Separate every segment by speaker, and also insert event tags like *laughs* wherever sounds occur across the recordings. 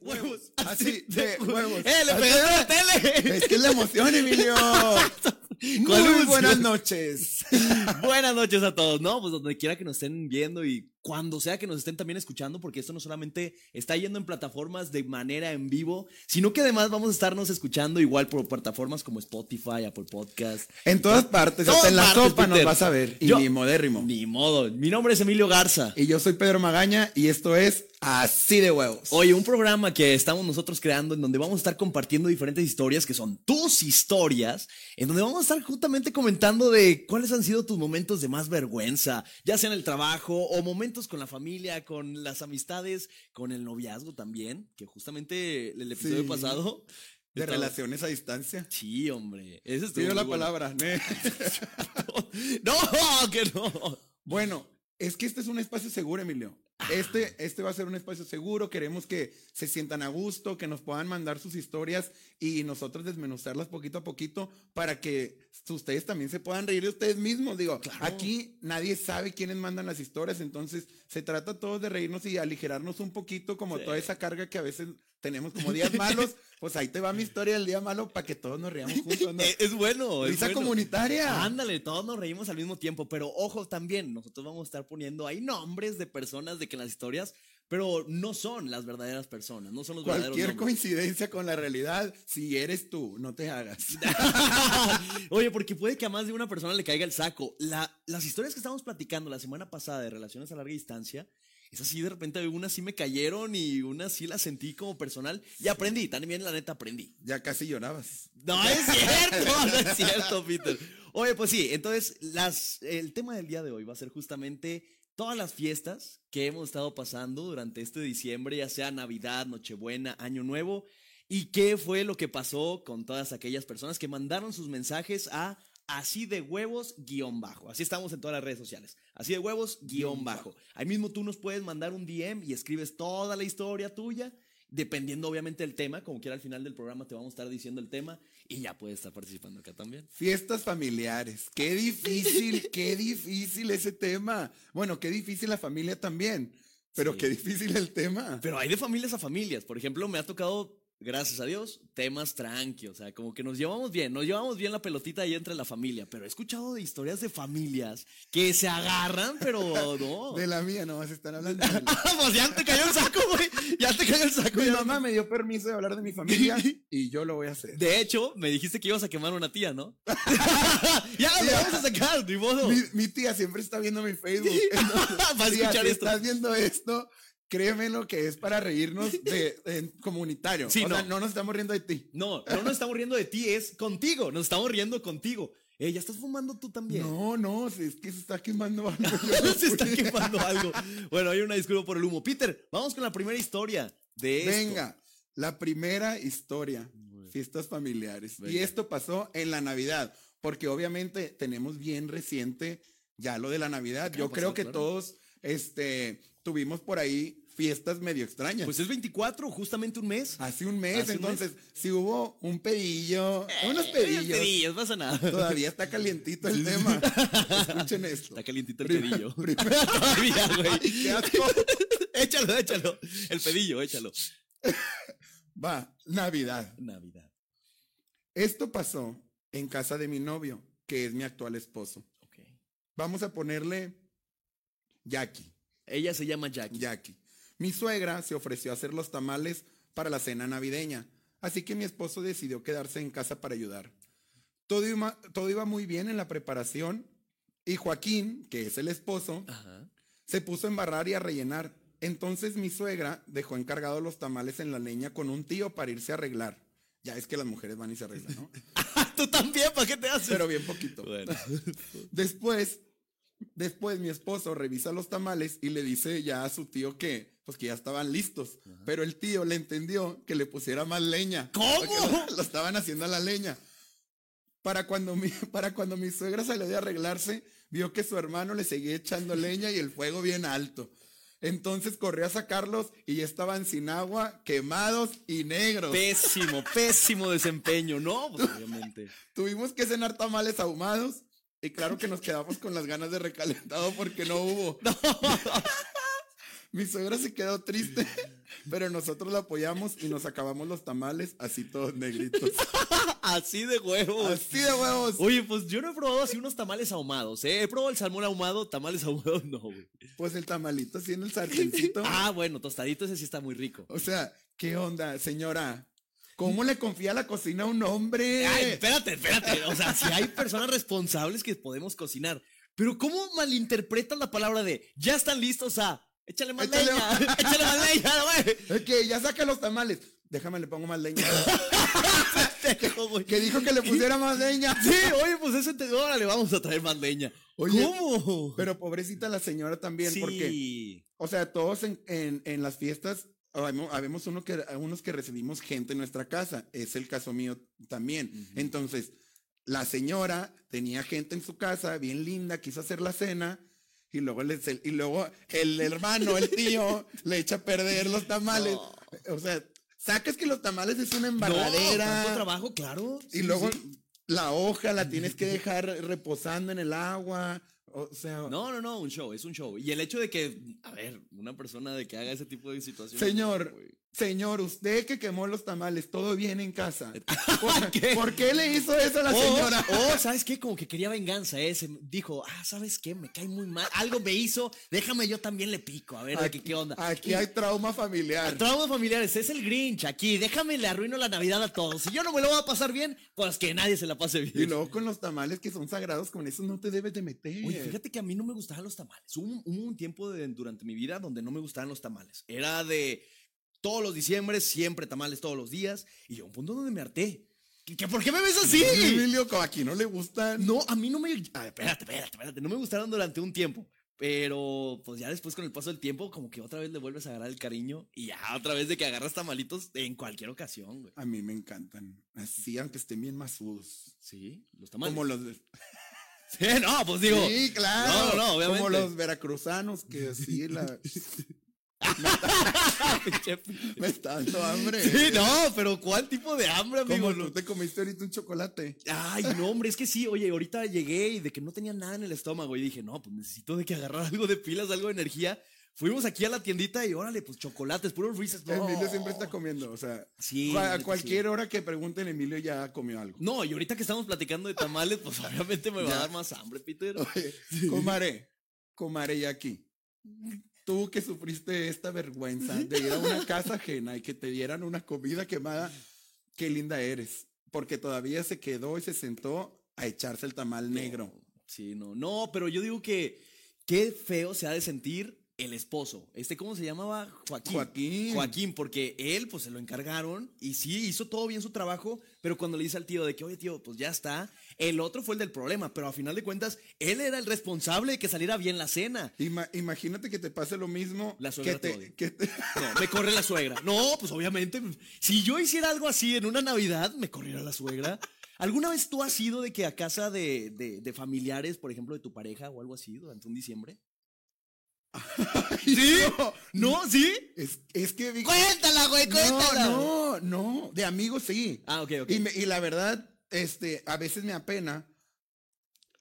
Speaker 1: huevos. *laughs* Así de huevos.
Speaker 2: ¡Eh, le pegaste la tele!
Speaker 1: Es que es la emoción, Emilio. *laughs* Muy buenas noches. *laughs*
Speaker 2: Buenas noches a todos, ¿no? Pues donde quiera que nos estén viendo y cuando sea que nos estén también escuchando, porque esto no solamente está yendo en plataformas de manera en vivo, sino que además vamos a estarnos escuchando igual por plataformas como Spotify, Apple Podcast.
Speaker 1: En todas partes,
Speaker 2: Todas
Speaker 1: hasta en la
Speaker 2: partes,
Speaker 1: sopa nos vas a ver. Y
Speaker 2: Yo-
Speaker 1: ni modérrimo.
Speaker 2: Ni modo. Mi nombre es Emilio Garza.
Speaker 1: Y yo soy Pedro Magaña y esto es Así de Huevos.
Speaker 2: Oye, un programa que estamos nosotros creando en donde vamos a estar compartiendo diferentes historias que son tus historias, en donde vamos a estar justamente comentando de cuáles han sido tus momentos de más vergüenza, ya sea en el trabajo o momentos con la familia, con las amistades, con el noviazgo también, que justamente el episodio
Speaker 1: Sí.
Speaker 2: pasado...
Speaker 1: De
Speaker 2: estaba-
Speaker 1: relaciones a distancia.
Speaker 2: Sí, hombre. Ese estuvo
Speaker 1: Pido la
Speaker 2: bueno.
Speaker 1: palabra. *laughs*
Speaker 2: No, que no.
Speaker 1: Bueno, es que este es un espacio seguro, Emilio. Este, este va a ser un espacio seguro. Queremos que se sientan a gusto, que nos puedan mandar sus historias y nosotros desmenuzarlas poquito a poquito para que ustedes también se puedan reír de ustedes mismos. Digo,
Speaker 2: Claro.
Speaker 1: aquí nadie sabe quiénes mandan las historias, entonces se trata todos de reírnos y aligerarnos un poquito como
Speaker 2: Sí.
Speaker 1: toda esa carga que a veces tenemos como días malos. *laughs* Pues ahí te va mi historia del día malo para que todos nos riamos *laughs* juntos. ¿no?
Speaker 2: Eh, Es bueno. es
Speaker 1: Risa
Speaker 2: bueno.
Speaker 1: comunitaria.
Speaker 2: Ándale, todos nos reímos al mismo tiempo, pero ojo también, nosotros vamos a estar poniendo ahí nombres de personas de que en las historias, pero no son las verdaderas personas, no son los verdaderos
Speaker 1: Cualquier coincidencia con la realidad, si eres tú, no te hagas. *laughs*
Speaker 2: Oye, porque puede que a más de una persona le caiga el saco. La- las historias que estábamos platicando la semana pasada de relaciones a larga distancia, esas sí de repente unas sí me cayeron y unas sí las sentí como personal y aprendí, también la neta aprendí.
Speaker 1: Ya casi llorabas.
Speaker 2: No es cierto, *laughs* no es cierto, Peter. Oye, pues sí, entonces las, el tema del día de hoy va a ser justamente todas las fiestas que hemos estado pasando durante este diciembre, ya sea Navidad, Nochebuena, Año Nuevo, y qué fue lo que pasó con todas aquellas personas que mandaron sus mensajes a así de huevos guion bajo. Así estamos en todas las redes sociales. Así de huevos guion bajo. Ahí mismo tú nos puedes mandar un DM y escribes toda la historia tuya dependiendo obviamente del tema, como quiera al final del programa te vamos a estar diciendo el tema y ya puedes estar participando acá también.
Speaker 1: Fiestas familiares. Qué difícil, *laughs* qué difícil ese tema. Bueno, qué difícil la familia también. Pero
Speaker 2: Sí.
Speaker 1: qué difícil el tema.
Speaker 2: Pero hay de familias a familias. Por ejemplo, me ha tocado, gracias a Dios, temas tranqui. O sea, como que nos llevamos bien, nos llevamos bien la pelotita ahí entre la familia. Pero he escuchado de historias de familias que se agarran, pero no. *laughs*
Speaker 1: De la mía no vas a estar hablando. de *laughs*
Speaker 2: Ah, pues ya te cayó el saco, güey. Ya te cayó el saco.
Speaker 1: Mi mamá me dio permiso de hablar de mi familia *laughs* y yo lo voy a hacer.
Speaker 2: De hecho, me dijiste que ibas a quemar una tía, ¿no? ya, lo vamos a sacar, ni modo.
Speaker 1: Mi, mi tía siempre está viendo mi Facebook. Entonces,
Speaker 2: Va a escuchar esto.
Speaker 1: estás viendo esto, créeme lo que es para reírnos *laughs* de, comunitario.
Speaker 2: Sí,
Speaker 1: o sea,
Speaker 2: no.
Speaker 1: no nos estamos riendo de ti.
Speaker 2: No, no nos estamos riendo de ti, es contigo. Nos estamos riendo contigo. Eh, ya estás fumando tú también.
Speaker 1: No, no, es que se está quemando algo. *laughs*
Speaker 2: Se está quemando algo. Bueno, hay una disculpa por el humo. Peter, vamos con la primera historia de esto.
Speaker 1: Venga, la primera historia, fiestas familiares. Y esto pasó en la Navidad, porque obviamente tenemos bien reciente ya lo de la Navidad. Yo creo que
Speaker 2: claro.
Speaker 1: todos este, tuvimos por ahí fiestas medio extrañas.
Speaker 2: Pues es 24, justamente un mes.
Speaker 1: Hace un mes,
Speaker 2: hace un
Speaker 1: entonces, si hubo un pedillo, unos
Speaker 2: Eh,
Speaker 1: pedillos,
Speaker 2: pedillos, pasa nada.
Speaker 1: todavía está calientito el tema. *laughs* Escuchen esto.
Speaker 2: Está calientito el pedillo. *laughs*
Speaker 1: primero- *laughs*
Speaker 2: Todavía, güey.
Speaker 1: Qué asco.
Speaker 2: échalo, échalo. El pedillo, échalo.
Speaker 1: Va, Navidad.
Speaker 2: Navidad.
Speaker 1: Esto pasó en casa de mi novio, que es mi actual esposo.
Speaker 2: Ok.
Speaker 1: Vamos a ponerle Jackie.
Speaker 2: Ella se llama Jackie.
Speaker 1: Jackie. Mi suegra se ofreció a hacer los tamales para la cena navideña, así que mi esposo decidió quedarse en casa para ayudar. Todo iba, todo iba muy bien en la preparación y Joaquín, que es el esposo,
Speaker 2: Ajá.
Speaker 1: se puso a embarrar y a rellenar. Entonces mi suegra dejó encargados los tamales en la leña con un tío para irse a arreglar. Ya es que las mujeres van y se arreglan, ¿no? *laughs*
Speaker 2: Tú también, ¿para qué te haces?
Speaker 1: Pero bien poquito.
Speaker 2: Bueno.
Speaker 1: Después, después mi esposo revisa los tamales y le dice ya a su tío que, pues que ya estaban listos. Pero el tío le entendió que le pusiera más leña.
Speaker 2: ¿Cómo? *laughs*
Speaker 1: Lo estaban haciendo a la leña. Para cuando, mi, *laughs* para cuando mi suegra salió de arreglarse, vio que su hermano le seguía echando leña y el fuego bien alto. Entonces corrió a sacarlos y ya estaban sin agua, quemados y negros.
Speaker 2: Pésimo, pésimo desempeño, ¿no? Pues *laughs* obviamente.
Speaker 1: Tuvimos que cenar tamales ahumados y claro que nos quedamos con las ganas de recalentado porque no hubo. *laughs* *laughs* Mi suegra se quedó triste, pero nosotros la apoyamos y nos acabamos los tamales así todos negritos. *laughs*
Speaker 2: Así de huevos.
Speaker 1: Así de huevos.
Speaker 2: Oye, pues yo no he probado así unos tamales ahumados, ¿eh? He probado el salmón ahumado, tamales ahumados no, güey.
Speaker 1: Pues el tamalito así en el sartencito.
Speaker 2: Ah, bueno, tostadito ese sí está muy rico.
Speaker 1: O sea, ¿qué onda, señora? ¿Cómo le confía la cocina a un hombre?
Speaker 2: Ay, espérate, espérate. O sea, si hay personas responsables que podemos cocinar. Pero ¿cómo malinterpretan la palabra de ya están listos a échale más
Speaker 1: Échale
Speaker 2: leña? *laughs* échale más leña, güey.
Speaker 1: Es que ya saca los tamales. Déjame, le pongo más leña. *laughs* Que dijo que le pusiera más leña. *laughs*
Speaker 2: Sí, oye, pues eso te. Órale, vamos a traer más leña.
Speaker 1: Oye,
Speaker 2: ¿Cómo?
Speaker 1: Pero pobrecita la señora también,
Speaker 2: sí.
Speaker 1: porque, o sea, todos en, en, en las fiestas, habemos, habemos uno que, unos que recibimos gente en nuestra casa. Es el caso mío también. Entonces, la señora tenía gente en su casa, bien linda, quiso hacer la cena. Y luego, les- y luego el hermano, el tío, *laughs* le echa a perder los tamales.
Speaker 2: No.
Speaker 1: O sea, sacas que los tamales es una
Speaker 2: No,
Speaker 1: embarradera.
Speaker 2: tanto trabajo, claro.
Speaker 1: Y
Speaker 2: Sí,
Speaker 1: luego
Speaker 2: sí.
Speaker 1: la hoja la *laughs* tienes que dejar reposando en el agua. O sea,
Speaker 2: No, no, no, un show, es un show. Y el hecho de que, a ver, una persona de que haga ese tipo de situaciones.
Speaker 1: Señor. Señor, usted que quemó los tamales, todo bien en casa. *laughs* ¿Por
Speaker 2: ¿Qué?
Speaker 1: ¿Por qué le hizo eso a la
Speaker 2: Oh,
Speaker 1: señora?
Speaker 2: oh, *laughs* ¿sabes qué? Como que quería venganza, ¿eh? Se dijo, ah, ¿sabes qué? Me cae muy mal. Algo me hizo, déjame yo también le pico, a ver,
Speaker 1: Aquí,
Speaker 2: qué, onda.
Speaker 1: aquí hay trauma familiar.
Speaker 2: Traumas familiares, es el Grinch aquí. Déjame le arruino la Navidad a todos. Si yo no me lo voy a pasar bien, pues que nadie se la pase bien.
Speaker 1: Y luego con los tamales que son sagrados, con eso no te debes de meter.
Speaker 2: Oye, fíjate que a mí no me gustaban los tamales. Hubo, un- tiempo de- durante mi vida donde no me gustaban los tamales. Era de todos los diciembres, siempre tamales todos los días. Y llegó un punto donde me harté. ¿Qué, qué- por qué me ves así?
Speaker 1: Emilio, como aquí no le gustan.
Speaker 2: No, a mí no me. ver, espérate, espérate, espérate. No me gustaron durante un tiempo. Pero pues ya después con el paso del tiempo, como que otra vez le vuelves a agarrar el cariño. Y ya otra vez de que agarras tamalitos en cualquier ocasión, güey.
Speaker 1: A mí me encantan. Así, aunque estén bien masudos.
Speaker 2: Sí, los tamales.
Speaker 1: Como los de- *laughs*
Speaker 2: Sí, no, pues digo.
Speaker 1: Sí, claro.
Speaker 2: No, no, obviamente.
Speaker 1: Como los veracruzanos que así la... *laughs* *laughs* me está dando hambre.
Speaker 2: Sí, no, pero ¿cuál tipo de hambre, amigo?
Speaker 1: Como tú te comiste ahorita un chocolate.
Speaker 2: Ay, no, hombre, es que sí, oye, ahorita llegué y de que no tenía nada en el estómago y dije, no, pues necesito de que agarrar algo de pilas, algo de energía. Fuimos aquí a la tiendita y órale, pues chocolates, puros Reese's. No.
Speaker 1: Emilio siempre está comiendo, o sea,
Speaker 2: Sí,
Speaker 1: a cualquier hora que pregunten, Emilio ya comió algo.
Speaker 2: No, y ahorita que estamos platicando de tamales, pues obviamente me va
Speaker 1: Ya.
Speaker 2: a dar más hambre, Peter.
Speaker 1: Oye, Comare, comare y aquí. Tú que sufriste esta vergüenza de ir a una casa ajena y que te dieran una comida quemada, qué linda eres. Porque todavía se quedó y se sentó a echarse el tamal negro.
Speaker 2: Sí, no, no, pero yo digo que qué feo se ha de sentir el esposo. Este, ¿cómo se llamaba? Joaquín.
Speaker 1: Joaquín.
Speaker 2: Joaquín, porque él, pues se lo encargaron y sí, hizo todo bien su trabajo, pero cuando le dice al tío de que, oye, tío, pues ya está, el otro fue el del problema, pero a final de cuentas, él era el responsable de que saliera bien la cena.
Speaker 1: Ima- imagínate que te pase lo mismo
Speaker 2: La suegra
Speaker 1: que
Speaker 2: te
Speaker 1: te,
Speaker 2: odia.
Speaker 1: que te- *laughs*
Speaker 2: No, me corre la suegra. No, pues obviamente, si yo hiciera algo así en una Navidad, me corriera la suegra. ¿Alguna vez tú has ido de que a casa de, de- de familiares, por ejemplo, de tu pareja o algo así, durante un diciembre?
Speaker 1: ¿Sí?
Speaker 2: ¿No? ¿Sí?
Speaker 1: Es, es que
Speaker 2: Cuéntala, güey, cuéntala.
Speaker 1: No, no, no, de amigos sí.
Speaker 2: Ah, ok, ok.
Speaker 1: Y, me- y la verdad, este, a veces me apena.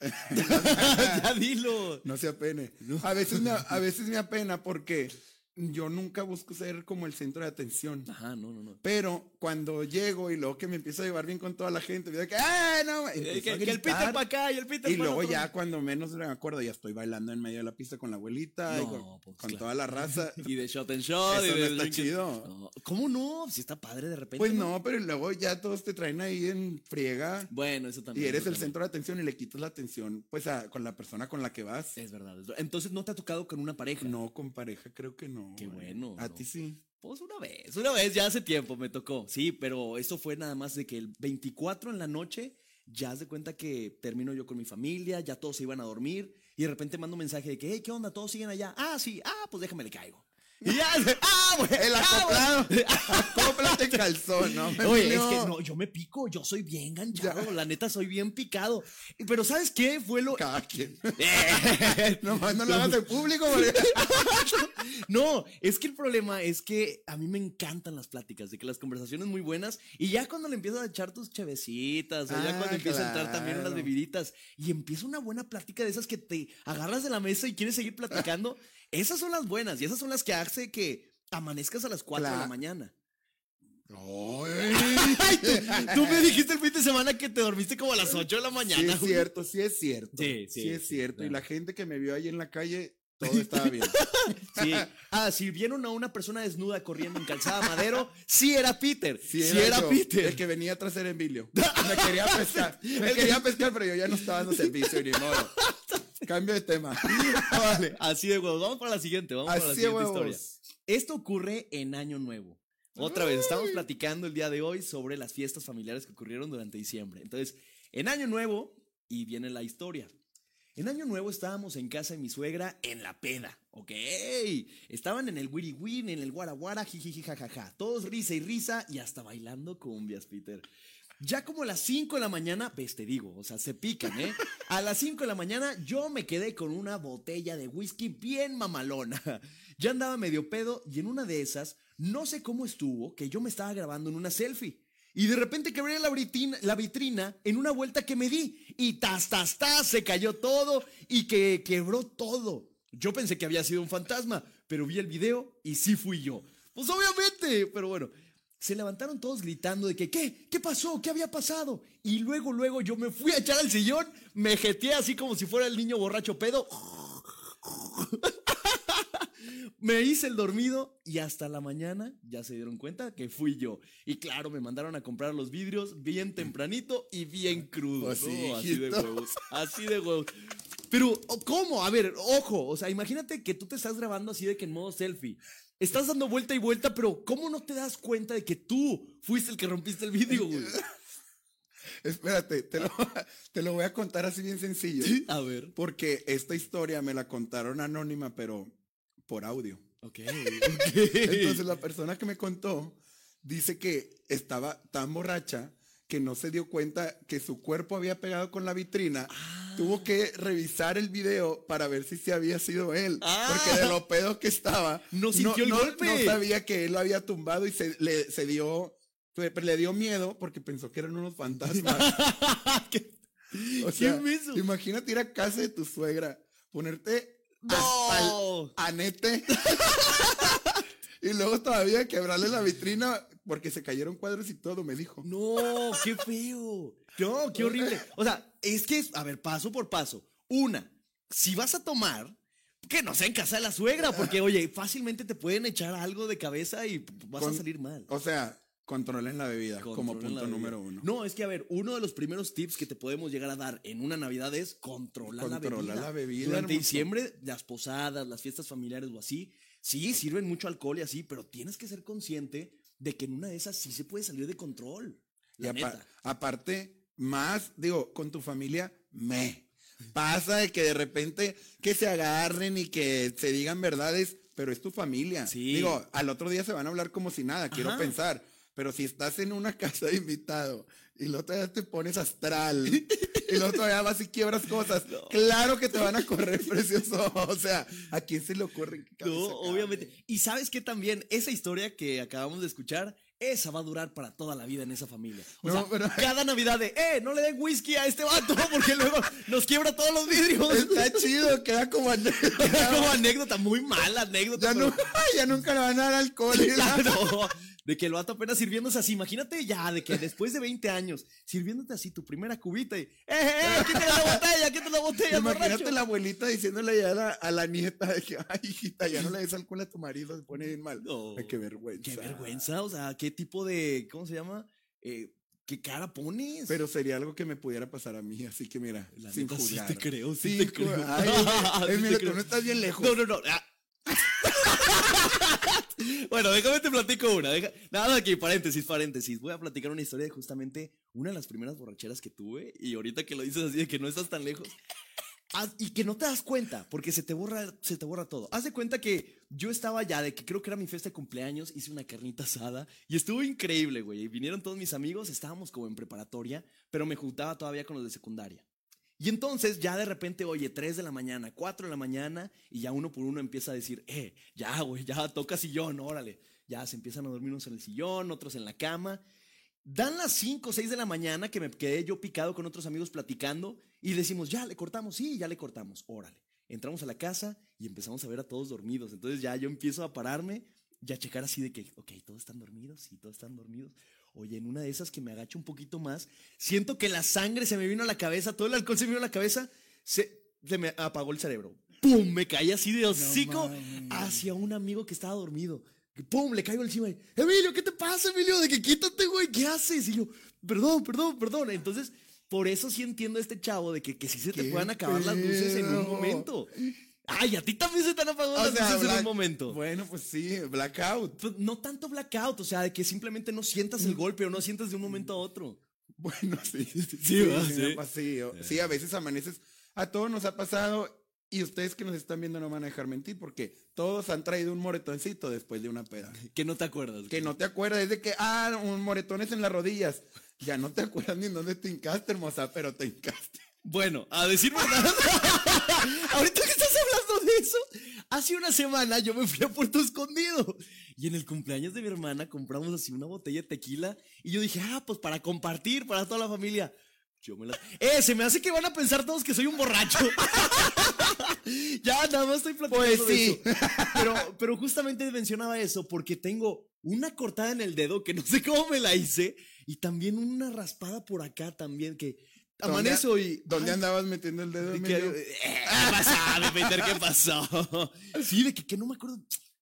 Speaker 1: *laughs*
Speaker 2: ya dilo.
Speaker 1: No se apene. A veces me, *laughs* a veces me apena porque yo nunca busco ser como el centro de atención.
Speaker 2: Ajá, no, no, no.
Speaker 1: Pero cuando llego y luego que me empiezo a llevar bien con toda la gente, veo que, ¡ay, no!
Speaker 2: Eh, Que, el Peter para acá y el Peter
Speaker 1: Y luego
Speaker 2: otro.
Speaker 1: ya cuando menos me acuerdo, ya estoy bailando en medio de la pista con la abuelita y con,
Speaker 2: pues,
Speaker 1: con
Speaker 2: claro.
Speaker 1: toda la raza. *laughs*
Speaker 2: Y de shot en shot.
Speaker 1: Eso
Speaker 2: y
Speaker 1: no está chido.
Speaker 2: No, ¿Cómo no? Si está padre de repente.
Speaker 1: Pues no, pero luego ya todos te traen ahí en friega.
Speaker 2: Bueno, eso también.
Speaker 1: Y eres el
Speaker 2: también.
Speaker 1: centro de atención y le quitas la atención pues a, con la persona con la que vas.
Speaker 2: Es verdad. Entonces no te ha tocado con una pareja.
Speaker 1: No, con pareja creo que no.
Speaker 2: Qué
Speaker 1: güey.
Speaker 2: bueno,
Speaker 1: A
Speaker 2: no.
Speaker 1: ti sí.
Speaker 2: Pues una vez, una vez, ya hace tiempo me tocó. Sí, pero eso fue nada más de que el 24 en la noche, ya haz de cuenta que termino yo con mi familia, ya todos se iban a dormir, y de repente mando un mensaje de que, hey, ¿qué onda? ¿Todos siguen allá? Ah, sí, ah, pues déjame le caigo. Y ya, ah, güey.
Speaker 1: El
Speaker 2: ah,
Speaker 1: acoplado. *laughs* Acóplate calzón, ¿no?
Speaker 2: Oye, es
Speaker 1: Emilio?
Speaker 2: que no, yo me pico, yo soy bien ganchado, la neta soy bien picado. Pero ¿sabes qué? Fue lo...
Speaker 1: Cada quien. *laughs*
Speaker 2: Eh, *laughs*
Speaker 1: Nomás no lo hagas en público, porque-
Speaker 2: No, es que el problema es que a mí me encantan las pláticas, de que las conversaciones muy buenas, y ya cuando le empiezas a echar tus chevecitas, o ya
Speaker 1: Ah,
Speaker 2: cuando empieza a entrar también unas bebiditas, y empieza una buena plática de esas que te agarras de la mesa y quieres seguir platicando, Esas son las buenas y esas son las que hace que amanezcas a las 4 de la mañana. *laughs*
Speaker 1: Ay,
Speaker 2: tú, tú me dijiste el fin de semana que te dormiste como a las 8 de la
Speaker 1: Sí
Speaker 2: mañana.
Speaker 1: es
Speaker 2: güey.
Speaker 1: cierto, sí es cierto.
Speaker 2: Sí, sí,
Speaker 1: es
Speaker 2: sí,
Speaker 1: cierto. Y la gente que me vio ahí en la calle, todo estaba bien. *laughs*
Speaker 2: Sí. Ah, si vieron a una persona desnuda corriendo en calzada madero, sí era Peter. Sí
Speaker 1: Sí
Speaker 2: era. Peter.
Speaker 1: El que venía atrás era Emilio. *laughs* Me quería pescar. Me quería pescar, pero yo ya no estaba dando servicio ni modo. Cambio de tema. *laughs*
Speaker 2: Vale, así de huevos. Vamos para la siguiente, vamos para la
Speaker 1: Así
Speaker 2: siguiente historia. Esto ocurre en Año Nuevo. Otra vez, estamos platicando el día de hoy sobre las fiestas familiares que ocurrieron durante diciembre. Entonces, en Año Nuevo, y viene la historia. En Año Nuevo estábamos en casa de mi suegra en la peda, ¿ok? Estaban en el wiri win, en el guaraguara, jijiji, jajaja. Todos risa y risa y hasta bailando cumbias, Peter. Ya como a las 5 de la mañana, pues te digo, o sea, se pican, ¿eh? A las 5 de la mañana yo me quedé con una botella de whisky bien mamalona. Ya andaba medio pedo y en una de esas, no sé cómo estuvo, que yo me estaba grabando en una selfie. Y de repente quebré la vitrina, la vitrina en una vuelta que me di. Y tas, tas, tas, se cayó todo y que quebró todo. Yo pensé que había sido un fantasma, pero vi el video y sí fui yo. Pues obviamente, pero bueno. Se levantaron todos gritando de que, ¿qué? ¿Qué pasó? ¿Qué había pasado? Y luego, luego yo me fui a echar al sillón, me jeteé así como si fuera el niño borracho pedo. *laughs* Me hice el dormido y hasta la mañana ya se dieron cuenta que fui yo. Y claro, me mandaron a comprar los vidrios bien tempranito y bien crudos.
Speaker 1: Pues sí,
Speaker 2: ¿no? Así de huevos. Así de huevos. Pero, ¿cómo? A ver, ojo. O sea, imagínate que tú te estás grabando así de que en modo selfie. Estás dando vuelta y vuelta, pero ¿cómo no te das cuenta de que tú fuiste el que rompiste el vidrio, güey? *laughs*
Speaker 1: Espérate, te lo, *laughs* te lo voy a contar así bien sencillo.
Speaker 2: A ver.
Speaker 1: Porque esta historia me la contaron anónima, pero por audio.
Speaker 2: Ok. *laughs*
Speaker 1: Entonces la persona que me contó dice que estaba tan borracha que no se dio cuenta que su cuerpo había pegado con la vitrina.
Speaker 2: Ah.
Speaker 1: Tuvo que revisar el video para ver si se había sido él.
Speaker 2: Ah.
Speaker 1: Porque de lo pedo que estaba,
Speaker 2: No sintió el
Speaker 1: no-
Speaker 2: golpe.
Speaker 1: no sabía que él lo había tumbado y se le, se dio, se- le dio miedo porque pensó que eran unos fantasmas. *laughs*
Speaker 2: ¿Qué?
Speaker 1: O sea,
Speaker 2: menso.
Speaker 1: imagínate ir a casa de tu suegra, ponerte hasta el
Speaker 2: ¡No!
Speaker 1: anete *laughs* y luego todavía quebrarle la vitrina porque se cayeron cuadros y todo, me dijo.
Speaker 2: No, qué feo. No, qué horrible. O sea, es que, a ver, paso por paso. Una, si vas a tomar, que no sea en casa de la suegra, porque, oye, fácilmente te pueden echar algo de cabeza y vas a salir mal.
Speaker 1: O sea, controlen la bebida como punto
Speaker 2: la bebida.
Speaker 1: número uno.
Speaker 2: No, es que, a ver, uno de los primeros tips que te podemos llegar a dar en una Navidad es controlar la
Speaker 1: Controlar
Speaker 2: bebida.
Speaker 1: la bebida,
Speaker 2: Durante
Speaker 1: hermoso.
Speaker 2: diciembre, las posadas, las fiestas familiares o así, sí, sirven mucho alcohol y así, pero tienes que ser consciente de que en una de esas sí se puede salir de control.
Speaker 1: Y
Speaker 2: La neta.
Speaker 1: aparte, más, digo, con tu familia, me. Pasa de que de repente que se agarren y que se digan verdades, pero es tu familia.
Speaker 2: Sí.
Speaker 1: Digo, al otro día se van a hablar como si nada, quiero
Speaker 2: Ajá.
Speaker 1: pensar. Pero si estás en una *laughs* casa de invitado y el otro día te pones astral *laughs* y el otro día vas y quiebras cosas, claro que te van a correr, *laughs* precioso. O sea, ¿a quién se le ocurre?
Speaker 2: No,
Speaker 1: cabe?
Speaker 2: obviamente. Y sabes que también esa historia que acabamos de escuchar, esa va a durar para toda la vida en esa familia. O
Speaker 1: No,
Speaker 2: sea,
Speaker 1: pero-
Speaker 2: cada Navidad de, eh, no le den whisky a este vato *laughs* porque luego nos quiebra todos los vidrios.
Speaker 1: Está chido, queda como *laughs* anécdota.
Speaker 2: Queda como anécdota, muy mala anécdota.
Speaker 1: Ya,
Speaker 2: pero-
Speaker 1: no, ya nunca le van a dar alcohol.
Speaker 2: Claro, de que el vato apenas sirviéndose así. Imagínate ya, de que después de 20 años, sirviéndote así tu primera cubita y, eh, eh, eh, quítale la botella, quítale la botella,
Speaker 1: Imagínate
Speaker 2: borracho.
Speaker 1: la abuelita diciéndole ya a la, a la nieta de que, ay, hijita, ya no le des alcohol a tu marido, se pone bien mal.
Speaker 2: No.
Speaker 1: Ay, qué vergüenza.
Speaker 2: Qué vergüenza, o sea, qué tipo de, ¿cómo se llama? Eh, ¿Qué cara pones?
Speaker 1: Pero sería algo que me pudiera pasar a mí, así que mira,
Speaker 2: La
Speaker 1: sin
Speaker 2: neta, sí
Speaker 1: juzgar.
Speaker 2: te creo, sí te creo.
Speaker 1: Ay, *laughs*
Speaker 2: Sí
Speaker 1: Emilio,
Speaker 2: te
Speaker 1: tú
Speaker 2: creo.
Speaker 1: no estás bien lejos.
Speaker 2: No, no, no. ah. *laughs* bueno, déjame te platico una. Nada aquí, paréntesis, paréntesis. Voy a platicar una historia de justamente una de las primeras borracheras que tuve. Y ahorita que lo dices así de que no estás tan lejos. haz- y que no te das cuenta, porque se te borra, se te borra todo. Haz de cuenta que yo estaba ya, de que creo que era mi fiesta de cumpleaños, hice una carnita asada y estuvo increíble, güey. Vinieron todos mis amigos, estábamos como en preparatoria, pero me juntaba todavía con los de secundaria. Y entonces ya de repente, oye, 3 de la mañana, 4 de la mañana, y ya uno por uno empieza a decir, eh, ya, güey, ya toca sillón, órale. Ya se empiezan a dormir unos en el sillón, otros en la cama. Dan las 5 o 6 de la mañana que me quedé yo picado con otros amigos platicando y decimos, ya le cortamos, sí, ya le cortamos, órale. Entramos a la casa y empezamos a ver a todos dormidos. Entonces ya yo empiezo a pararme y a checar así de que, ok, todos están dormidos, sí, todos están dormidos. Oye, en una de esas que me agacho un poquito más, siento que la sangre se me vino a la cabeza, todo el alcohol se me vino a la cabeza, se, se me apagó el cerebro. ¡Pum! Me caí así de hocico
Speaker 1: mames.
Speaker 2: hacia un amigo que estaba dormido. ¡Pum! Le caigo encima. Emilio, ¿qué te pasa, Emilio? De que quítate, güey, ¿qué haces? Y yo, perdón, perdón, perdón. Entonces, por eso sí entiendo a este chavo de que, que sí se te
Speaker 1: ¿Qué
Speaker 2: puedan acabar las luces en un
Speaker 1: pedo?
Speaker 2: momento. Ay, a ti también se te han apagado
Speaker 1: O
Speaker 2: las
Speaker 1: sea,
Speaker 2: luces en un momento.
Speaker 1: Bueno, pues sí, blackout.
Speaker 2: Pues, No tanto blackout, o sea, de que simplemente no sientas el golpe o no sientas de un momento a otro.
Speaker 1: Bueno, sí.
Speaker 2: Sí,
Speaker 1: sí,
Speaker 2: sí.
Speaker 1: a veces amaneces. A todos nos ha pasado. Y ustedes que nos están viendo no van a dejar mentir porque todos han traído un moretoncito después de una peda.
Speaker 2: Que no te acuerdas.
Speaker 1: Que no te acuerdas, es de que, ah, un moretones en las rodillas. Ya no te acuerdas ni en dónde te hincaste, hermosa, pero te hincaste.
Speaker 2: Bueno, a decir verdad. *laughs* Ahorita que estás de eso, hace una semana yo me fui a Puerto Escondido. Y en el cumpleaños de mi hermana compramos así una botella de tequila. Y yo dije, ah, pues para compartir, para toda la familia. Yo me la. ¡Eh! Se me hace que van a pensar todos que soy un borracho. *laughs* ya, nada más estoy platicando
Speaker 1: Pues
Speaker 2: de
Speaker 1: sí.
Speaker 2: eso. Pero, pero justamente mencionaba eso porque tengo una cortada en el dedo que no sé cómo me la hice. Y también una raspada por acá también que
Speaker 1: ¿Dónde-
Speaker 2: amanezco y.
Speaker 1: ¿Dónde
Speaker 2: Ay,
Speaker 1: andabas metiendo el dedo,
Speaker 2: de que-
Speaker 1: Emilio?
Speaker 2: eh, ¿Qué pasó, Peter? ¿Qué pasó? *laughs* Sí, de que, que no me acuerdo.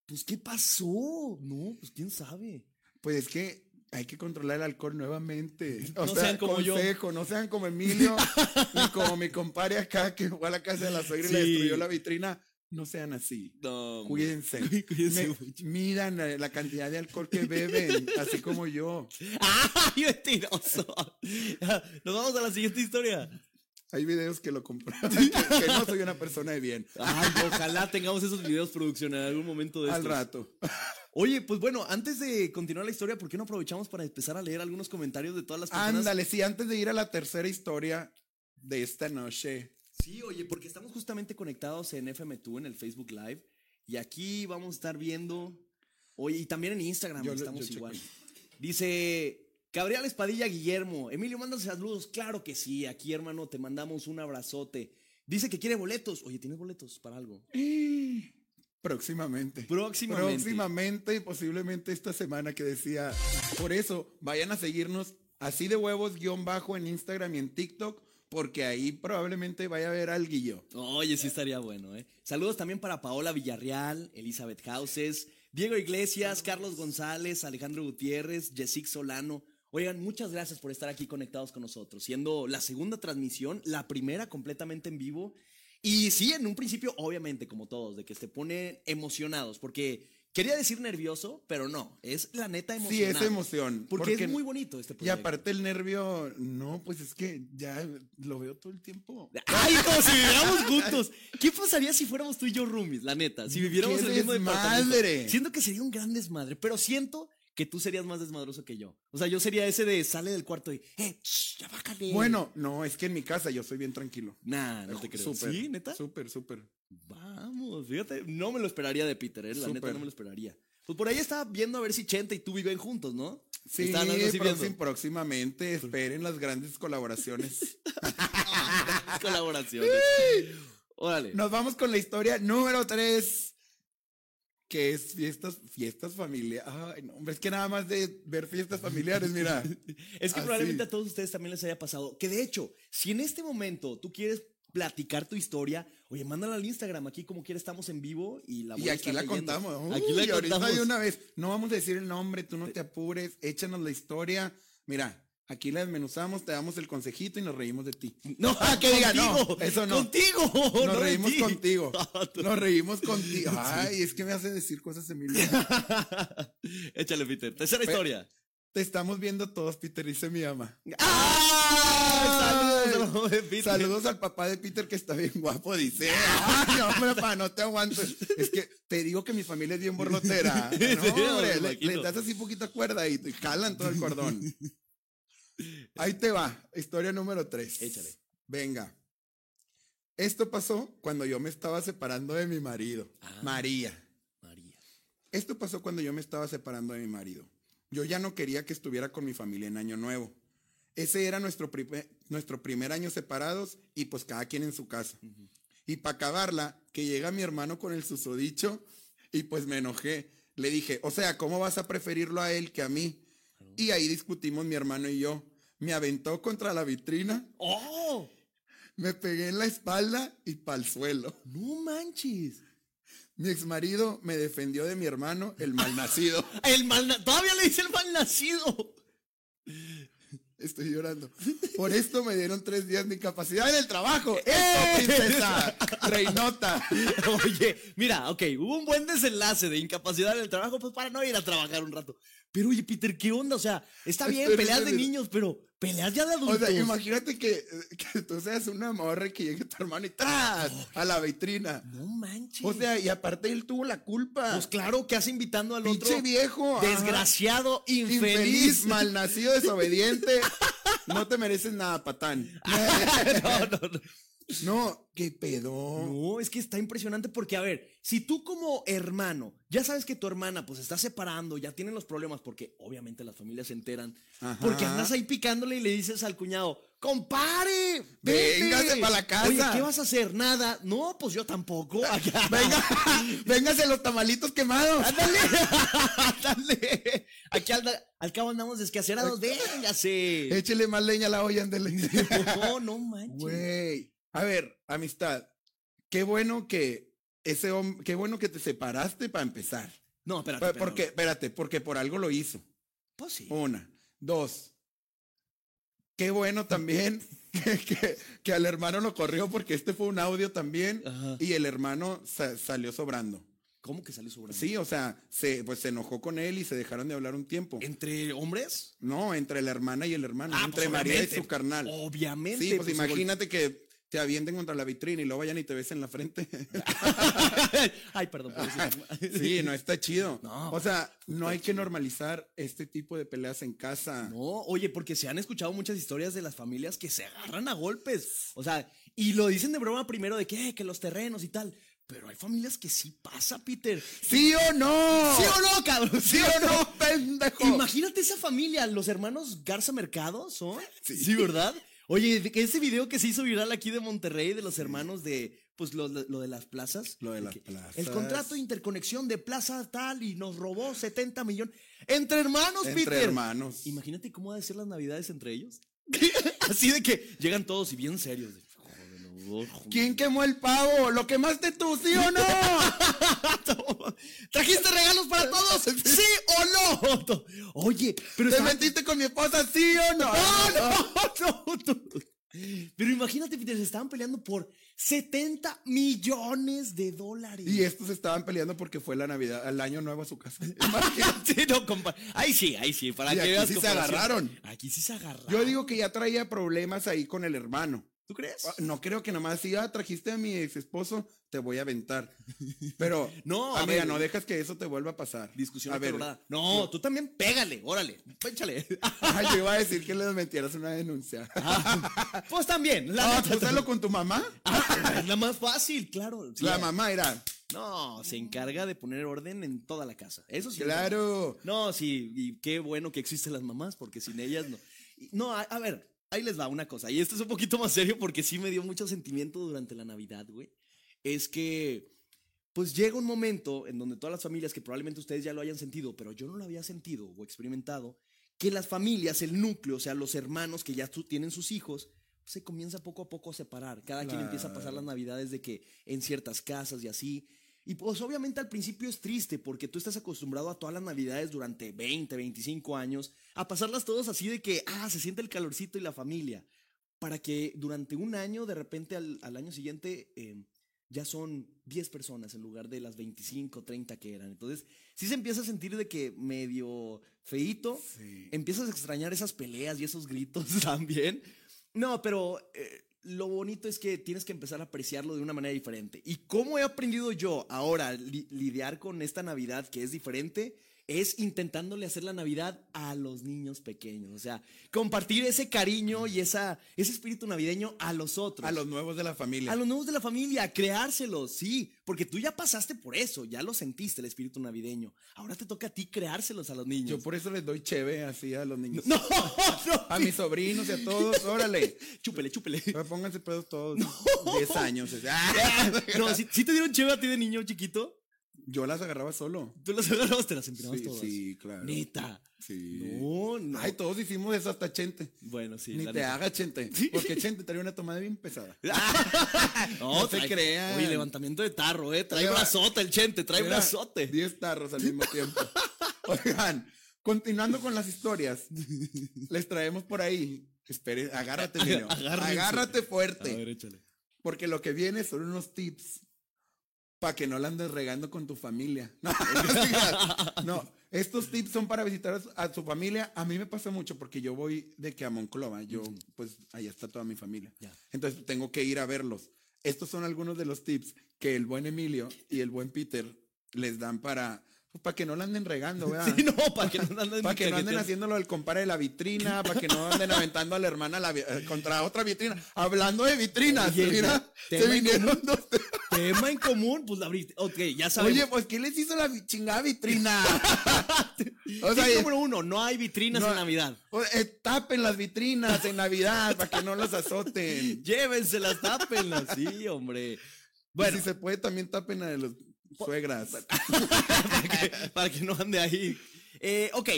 Speaker 2: Pues, ¿qué pasó? No, pues, quién sabe.
Speaker 1: Pues es que hay que controlar el alcohol nuevamente. O
Speaker 2: No
Speaker 1: sea,
Speaker 2: sean como yo.
Speaker 1: consejo, no sean como Emilio, ni como mi compadre acá que fue a la casa de la suegra y le destruyó la vitrina. No sean así.
Speaker 2: No,
Speaker 1: Cuídense. *laughs*
Speaker 2: Cuídense
Speaker 1: Me- midan la, la cantidad de alcohol que beben, así como yo. *laughs*
Speaker 2: ¡Ay, mentiroso! *laughs* Nos vamos a la siguiente historia.
Speaker 1: Hay videos que lo compraron, que, que no soy una persona de bien.
Speaker 2: Ay, ojalá tengamos esos videos producción en algún momento de
Speaker 1: Al
Speaker 2: estos.
Speaker 1: rato.
Speaker 2: Oye, pues bueno, antes de continuar la historia, ¿por qué no aprovechamos para empezar a leer algunos comentarios de todas las personas?
Speaker 1: Ándale, sí, antes de ir a la tercera historia de esta noche.
Speaker 2: Sí, oye, porque estamos justamente conectados en FM2 en el Facebook Live y aquí vamos a estar viendo, oye, y también en Instagram
Speaker 1: Yo
Speaker 2: estamos
Speaker 1: yo
Speaker 2: igual. Dice Gabriel Espadilla Guillermo, Emilio, mandas saludos, claro que sí, aquí hermano, te mandamos un abrazote. Dice que quiere boletos, oye, ¿tienes boletos para algo?
Speaker 1: Próximamente.
Speaker 2: Próximamente.
Speaker 1: Próximamente y posiblemente esta semana que decía. Por eso, vayan a seguirnos así de huevos guion bajo en Instagram y en TikTok, porque ahí probablemente vaya a haber alguillo.
Speaker 2: Oye, sí estaría bueno, ¿eh? Saludos también para Paola Villarreal, Elizabeth Houses, Diego Iglesias, Carlos González, Alejandro Gutiérrez, Jessic Solano. Oigan, muchas gracias por estar aquí conectados con nosotros, siendo la segunda transmisión, la primera completamente en vivo. Y sí, en un principio, obviamente, como todos, de que se ponen emocionados, porque quería decir nervioso, pero no, es la neta
Speaker 1: Sí,
Speaker 2: emocionado.
Speaker 1: es emoción.
Speaker 2: Porque, es muy bonito este
Speaker 1: Y
Speaker 2: proyecto.
Speaker 1: aparte el nervio, no, pues es que ya lo veo todo el tiempo.
Speaker 2: Ay, como si viviéramos *laughs* juntos. ¿Qué pasaría si fuéramos tú y yo roomies, la neta? Si viviéramos
Speaker 1: ¡Qué
Speaker 2: en el mismo departamento.
Speaker 1: desmadre!
Speaker 2: Siento que sería un gran desmadre, pero siento que tú serías más desmadroso que yo. O sea, yo sería ese de sale del cuarto y, eh, shh, ya bájale.
Speaker 1: Bueno, no, es que en mi casa yo soy bien tranquilo.
Speaker 2: Nah, no te creo.
Speaker 1: Súper,
Speaker 2: ¿Sí, neta?
Speaker 1: Súper, súper.
Speaker 2: Vamos, fíjate, no me lo esperaría de Peter, eh, la neta no me lo esperaría. Pues por ahí estaba viendo a ver si Chente y tú viven juntos, ¿no?
Speaker 1: Sí, próxim- próximamente esperen las grandes colaboraciones. *laughs*
Speaker 2: Colaboraciones. *laughs* Órale.
Speaker 1: Nos vamos con la historia número 3, que es fiestas, fiestas familiares. Ay, no, hombre, es que nada más de ver fiestas familiares, mira. *laughs*
Speaker 2: Es que
Speaker 1: Así.
Speaker 2: probablemente a todos ustedes también les haya pasado. Que de hecho, si en este momento tú quieres platicar tu historia, oye, mándala al Instagram. Aquí como quiera estamos en vivo y la voy
Speaker 1: Y
Speaker 2: a
Speaker 1: aquí
Speaker 2: estar
Speaker 1: la
Speaker 2: leyendo.
Speaker 1: contamos.
Speaker 2: Aquí la
Speaker 1: ahorita
Speaker 2: contamos.
Speaker 1: de una vez. No vamos a decir el nombre, tú no te apures, échanos la historia. Mira, aquí la desmenuzamos, te damos el consejito y nos reímos de ti.
Speaker 2: No, *laughs*
Speaker 1: Ah, que diga, no, eso no.
Speaker 2: Contigo. *laughs*
Speaker 1: Nos
Speaker 2: no de
Speaker 1: reímos
Speaker 2: ti.
Speaker 1: contigo. *laughs* Nos reímos contigo. Ay, es que me hace decir cosas, Emilio.
Speaker 2: Échale, Peter. Tercera
Speaker 1: Pe-
Speaker 2: historia.
Speaker 1: Te estamos viendo todos, Peter, dice mi ama.
Speaker 2: ¡Ah! Saludos, Peter.
Speaker 1: Saludos al papá de Peter que está bien guapo, dice. Ay, hombre, pa, no te aguanto. Es que te digo que mi familia es bien borlotera. No, hombre, le, le das así poquita cuerda y te jalan todo el cordón. Ahí te va, historia número 3.
Speaker 2: Échale.
Speaker 1: Venga. Esto pasó cuando yo me estaba separando de mi marido,
Speaker 2: Ah.
Speaker 1: María.
Speaker 2: María.
Speaker 1: Esto pasó cuando yo me estaba separando de mi marido. Yo ya no quería que estuviera con mi familia en Año Nuevo. Ese era nuestro, primer- nuestro primer año separados y pues cada quien en su casa. Y para acabarla, que llega mi hermano con el susodicho y pues me enojé. Le dije, o sea, ¿cómo vas a preferirlo a él que a mí? Y ahí discutimos mi hermano y yo. Me aventó contra la vitrina,
Speaker 2: ¡Oh!
Speaker 1: me pegué en la espalda y pa'l suelo.
Speaker 2: No manches.
Speaker 1: Mi exmarido me defendió de mi hermano, el malnacido. *laughs*
Speaker 2: El mal todavía le dice el mal nacido.
Speaker 1: Estoy llorando. Por esto me dieron tres días de incapacidad en el trabajo.
Speaker 2: ¡Eh!
Speaker 1: ¡Eso, princesa! ¡Reinota! *laughs*
Speaker 2: Oye, mira, ok, hubo un buen desenlace de incapacidad en el trabajo, pues para no ir a trabajar un rato. Pero oye, Peter, ¿qué onda? O sea, está bien,
Speaker 1: Espera,
Speaker 2: peleas de niños, pero peleas ya de
Speaker 1: O
Speaker 2: adultos.
Speaker 1: sea, imagínate que, que tú seas una morra y que llegue tu hermano y ¡tras! a la vitrina.
Speaker 2: No manches.
Speaker 1: O sea, y aparte él tuvo la culpa.
Speaker 2: pues claro, que has invitando al
Speaker 1: Pinche
Speaker 2: otro
Speaker 1: viejo.
Speaker 2: desgraciado, infeliz.
Speaker 1: Infeliz, malnacido, desobediente. No te mereces nada, patán. *laughs*
Speaker 2: no, no, no.
Speaker 1: No, qué pedo.
Speaker 2: No, es que está impresionante porque, a ver, si tú como hermano, ya sabes que tu hermana pues está separando, ya tienen los problemas, porque obviamente las familias se enteran,
Speaker 1: Ajá.
Speaker 2: porque andas ahí picándole y le dices al cuñado, compare, vete".
Speaker 1: Véngase pa' la casa.
Speaker 2: Oye, ¿qué vas a hacer? Nada. No, pues yo tampoco. *laughs* Acá.
Speaker 1: Venga, *laughs* véngase los tamalitos quemados.
Speaker 2: Ándale, *laughs* ándale. Aquí al, al cabo andamos descacerados, véngase.
Speaker 1: Échele más leña a la olla, ándele.
Speaker 2: No, no manches.
Speaker 1: Güey. A ver, amistad. Qué bueno que ese hombre, qué bueno que te separaste para empezar.
Speaker 2: No, espérate. Pero-
Speaker 1: Porque, espérate, porque por algo lo hizo.
Speaker 2: Pues sí.
Speaker 1: Una. Dos. Qué bueno también *laughs* que, que- que al hermano lo corrió porque este fue un audio también
Speaker 2: Ajá.
Speaker 1: y el hermano sa- salió sobrando.
Speaker 2: ¿Cómo que salió sobrando?
Speaker 1: Sí, o sea, se, pues se enojó con él y se dejaron de hablar un tiempo.
Speaker 2: ¿Entre hombres?
Speaker 1: No, entre la hermana y el hermano,
Speaker 2: Ah,
Speaker 1: entre
Speaker 2: pues,
Speaker 1: María y su carnal.
Speaker 2: Obviamente.
Speaker 1: Sí, pues,
Speaker 2: pues,
Speaker 1: imagínate que te avienten contra la vitrina y luego vayan y te besen en la frente. *laughs*
Speaker 2: Ay, perdón. por
Speaker 1: sí, no está chido.
Speaker 2: No,
Speaker 1: o sea, no hay que normalizar este tipo de peleas en casa.
Speaker 2: No, oye, porque se han escuchado muchas historias de las familias que se agarran a golpes. O sea, y lo dicen de broma primero de que, eh, que los terrenos y tal. Pero hay familias que sí pasa, Peter.
Speaker 1: ¿Sí o no?
Speaker 2: ¿Sí o no, cabrón?
Speaker 1: ¿Sí o no, *laughs* pendejo?
Speaker 2: Imagínate esa familia, los hermanos Garza Mercado, ¿son? Sí. ¿verdad? Oye, ese video que se hizo viral aquí de Monterrey de los hermanos de, pues lo, lo de las plazas.
Speaker 1: Lo de las plazas.
Speaker 2: El contrato de interconexión de plaza tal y nos robó 70 millones. Entre hermanos,
Speaker 1: Entre
Speaker 2: Peter.
Speaker 1: hermanos.
Speaker 2: Imagínate cómo ha de ser las navidades entre ellos. *laughs* Así de que llegan todos y bien serios. de.
Speaker 1: ¿Quién quemó el pavo? ¿Lo quemaste tú, sí o no? *laughs*
Speaker 2: ¿Trajiste regalos para todos? ¿Sí o no? Oye, pero
Speaker 1: ¿Te
Speaker 2: está-
Speaker 1: metiste con mi esposa, sí o no?
Speaker 2: ¡No, no, no! Pero imagínate, Peter, se estaban peleando por 70 millones de dólares.
Speaker 1: Y estos estaban peleando porque fue la Navidad, el año nuevo a su casa. *laughs*
Speaker 2: Sí, no, compa- Ahí sí, ahí sí, para
Speaker 1: Y
Speaker 2: que
Speaker 1: aquí
Speaker 2: veas
Speaker 1: sí se agarraron.
Speaker 2: Aquí sí se agarraron.
Speaker 1: Yo digo que ya traía problemas ahí con el hermano.
Speaker 2: ¿Tú crees?
Speaker 1: Ah, No creo que nomás si ya trajiste a mi ex esposo, te voy a aventar. Pero, *laughs*
Speaker 2: No, a
Speaker 1: amiga,
Speaker 2: ver.
Speaker 1: no dejas que eso te vuelva a pasar.
Speaker 2: Discusión
Speaker 1: a ver.
Speaker 2: acalorada. No, tú también pégale, órale, échale. *laughs*
Speaker 1: Ay, yo iba a decir que les metieras una denuncia.
Speaker 2: Ah, pues también, la, *laughs*
Speaker 1: Ah, hazlo con tu mamá.
Speaker 2: Ah, es la más fácil, claro. Sí,
Speaker 1: La mamá era.
Speaker 2: No, se encarga de poner orden en toda la casa. Eso sí. es
Speaker 1: Claro.
Speaker 2: No, sí, y qué bueno que existen las mamás, porque sin ellas no. No, a, a ver, ahí les va una cosa, y esto es un poquito más serio porque sí me dio mucho sentimiento durante la Navidad, güey. Es que, pues llega un momento en donde todas las familias, que probablemente ustedes ya lo hayan sentido, pero yo no lo había sentido o experimentado, que las familias, el núcleo, o sea, los hermanos que ya tienen sus hijos, se comienza poco a poco a separar. Cada quien empieza a pasar las navidades de que en ciertas casas y así. Y pues obviamente al principio es triste porque tú estás acostumbrado a todas las navidades durante 20, 25 años, a pasarlas todos así de que, ah, se siente el calorcito y la familia, para que durante un año, de repente al, al año siguiente, eh, ya son 10 personas en lugar de las 25, 30 que eran. Entonces, sí se empieza a sentir de que medio feito,
Speaker 1: Sí.
Speaker 2: empiezas a extrañar esas peleas y esos gritos *laughs* también. No, pero eh, lo bonito es que tienes que empezar a apreciarlo de una manera diferente. ¿Y cómo he aprendido yo ahora li- lidiar con esta Navidad que es diferente? Es intentándole hacer la Navidad a los niños pequeños. O sea, compartir ese cariño y esa, ese espíritu navideño a los otros.
Speaker 1: A los nuevos de la familia.
Speaker 2: A los nuevos de la familia, creárselos, sí, porque tú ya pasaste por eso, ya lo sentiste el espíritu navideño. Ahora te toca a ti creárselos a los niños.
Speaker 1: Yo por eso les doy cheve así a los niños.
Speaker 2: No, *laughs* no.
Speaker 1: A mis sobrinos y a todos, *laughs* órale.
Speaker 2: Chúpele, chúpele.
Speaker 1: Pónganse pedos todos. *laughs* 10 años.
Speaker 2: No, ¿sí, sí te dieron chévere a ti de niño chiquito?
Speaker 1: Yo las agarraba solo.
Speaker 2: Tú las agarrabas, te las empinabas
Speaker 1: Sí,
Speaker 2: todas.
Speaker 1: sí, claro.
Speaker 2: Neta.
Speaker 1: Sí.
Speaker 2: No, no.
Speaker 1: Ay, todos hicimos eso hasta Chente.
Speaker 2: bueno, sí.
Speaker 1: Ni te
Speaker 2: neta.
Speaker 1: haga Chente. Porque Chente trae una tomada bien pesada. *laughs*
Speaker 2: No,
Speaker 1: No se
Speaker 2: trae-
Speaker 1: crean.
Speaker 2: Oye, levantamiento de tarro, eh. Trae
Speaker 1: Oiga,
Speaker 2: brazote el chente, trae brazote.
Speaker 1: 10 tarros al mismo tiempo. *laughs* Oigan, continuando con las historias, les traemos por ahí. Espere, agárrate, niño. *laughs*
Speaker 2: Agárrense.
Speaker 1: Agárrate
Speaker 2: A
Speaker 1: fuerte.
Speaker 2: ver, échale.
Speaker 1: Porque lo que viene son unos tips para que no la andes regando con tu familia. *laughs* No, no, estos tips son para visitar a su, familia. A mí me pasa mucho porque yo voy de que a Monclova, yo pues allá está toda mi familia. Entonces tengo que ir a verlos. Estos son algunos de los tips que el buen Emilio y el buen Peter les dan para para que no la anden regando, ¿verdad?
Speaker 2: Sí, no, para *laughs* que no anden
Speaker 1: Para que no anden haciéndolo el compare de la vitrina, para que no anden aventando a la hermana la eh, contra otra vitrina. Hablando de vitrinas,
Speaker 2: Oye,
Speaker 1: mira, se vinieron dos.
Speaker 2: Tema en común, pues la abriste. Ok, ya sabemos.
Speaker 1: Oye, pues ¿qué les hizo la chingada vitrina? *laughs* o sea,
Speaker 2: número uno, no hay vitrinas
Speaker 1: no-
Speaker 2: en Navidad.
Speaker 1: eh, tapen las vitrinas en Navidad para que no los azoten. *laughs*
Speaker 2: Llévenselas, tápenlas. Sí, hombre.
Speaker 1: Bueno,
Speaker 2: Bueno,
Speaker 1: si se puede también tapen a los suegras. *laughs*
Speaker 2: para, que, para que no ande ahí. Eh, ok,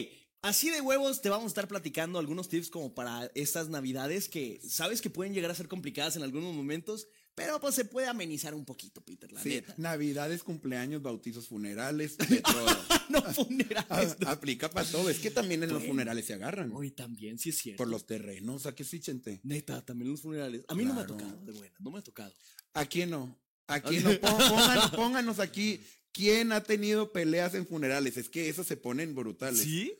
Speaker 2: así de huevos te vamos a estar platicando algunos tips como para estas navidades que sabes que pueden llegar a ser complicadas en algunos momentos, pero pues se puede amenizar un poquito, Peter, la
Speaker 1: Sí,
Speaker 2: neta.
Speaker 1: Navidades, cumpleaños, bautizos, funerales, *laughs* de todo.
Speaker 2: no funerales.
Speaker 1: Aplica para todo. Es que también en los funerales se agarran.
Speaker 2: Hoy también, sí es cierto.
Speaker 1: Por los terrenos, ¿a qué sí, chente?
Speaker 2: Neta, también los funerales. A mí no me ha tocado, de buena, no me ha tocado.
Speaker 1: ¿A quién no? ¿A quién no? Pó- *laughs* Pónganos, pónganos aquí. ¿Quién ha tenido peleas en funerales? Es que esos se ponen brutales.
Speaker 2: ¿Sí?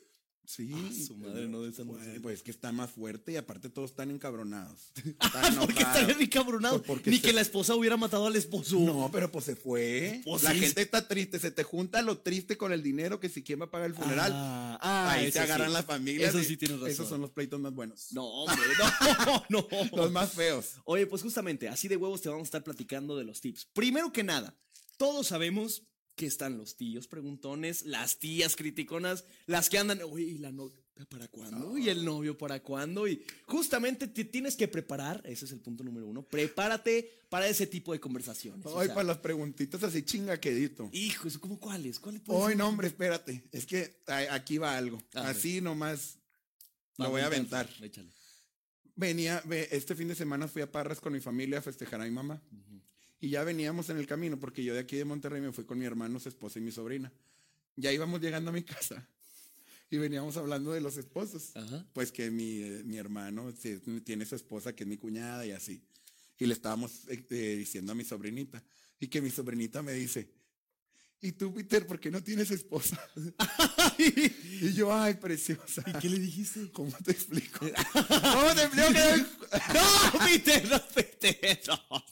Speaker 1: Sí.
Speaker 2: Ah, su madre, no, de esa
Speaker 1: Pues, pues es que está más fuerte y aparte todos están encabronados. *laughs* Están *laughs*
Speaker 2: ¿Por qué
Speaker 1: enojados.
Speaker 2: estaría bien cabronado?
Speaker 1: Pues porque
Speaker 2: Ni
Speaker 1: se-
Speaker 2: que la esposa hubiera matado al esposo.
Speaker 1: No, pero pues se fue.
Speaker 2: Pues
Speaker 1: la
Speaker 2: sí.
Speaker 1: gente está triste. Se te junta lo triste con el dinero que si quién va a pagar el funeral.
Speaker 2: Ah, ah,
Speaker 1: Ahí se agarran
Speaker 2: sí.
Speaker 1: las familias.
Speaker 2: Eso sí tienes razón.
Speaker 1: Esos son los pleitos más buenos.
Speaker 2: No, *laughs* hombre, no, no.
Speaker 1: Los más feos.
Speaker 2: Oye, pues justamente, así de huevos te vamos a estar platicando de los tips. Primero que nada, todos sabemos que están los tíos preguntones, las tías criticonas, las que andan, oye, ¿y la novia para cuándo? ¿Y el novio para cuándo? Y justamente te tienes que preparar, ese es el punto número uno, prepárate para ese tipo de conversaciones. o sea,
Speaker 1: para las preguntitas así chingaquedito.
Speaker 2: Hijo, ¿eso cómo cuáles? ¿Cuáles ser?
Speaker 1: no, hombre, espérate. Es que aquí va algo. Así nomás lo voy a
Speaker 2: aventar, échale.
Speaker 1: Venía, ve, este fin de semana fui a Parras con mi familia a festejar a mi mamá. Y ya veníamos en el camino, porque yo de aquí de Monterrey me fui con mi hermano, su esposa y mi sobrina. Ya íbamos llegando a mi casa. Y veníamos hablando de los esposos.
Speaker 2: Ajá.
Speaker 1: Pues que mi, eh, mi hermano sí, tiene su esposa, que es mi cuñada, y así. Y le estábamos eh, eh, diciendo a mi sobrinita. Y que mi sobrinita me dice, ¿y tú, Peter, por qué no tienes esposa? *laughs* y yo, ay, preciosa.
Speaker 2: ¿Y qué le dijiste?
Speaker 1: ¿Cómo te explico? *laughs* ¿Cómo te explico
Speaker 2: ¡No, Peter! ¡No, Peter! No.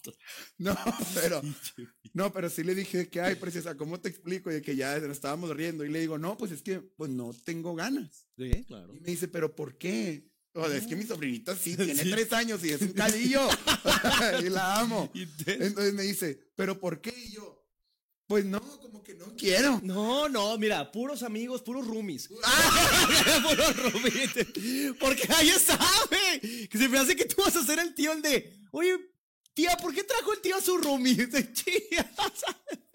Speaker 1: No, pero no, pero sí le dije que ay, preciosa, ¿cómo te explico? Y de que ya nos estábamos riendo y le digo, "No, pues es que pues no tengo ganas."
Speaker 2: Sí, claro.
Speaker 1: Y me dice, "¿Pero por qué?" O sea, es que mi sobrinita sí *laughs* tiene
Speaker 2: Sí.
Speaker 1: tres años y es un cadillo y la amo. Entonces me dice, "¿Pero por qué?" Y yo, "Pues no, como que no quiero."
Speaker 2: No, no, mira, puros amigos, puros roomies. *laughs*
Speaker 1: Ah.
Speaker 2: puros roomies. Porque ahí sabe que se me hace que tú vas a ser el tío el de, oye, tía, ¿por qué trajo el tío a su roomie? *laughs* *laughs*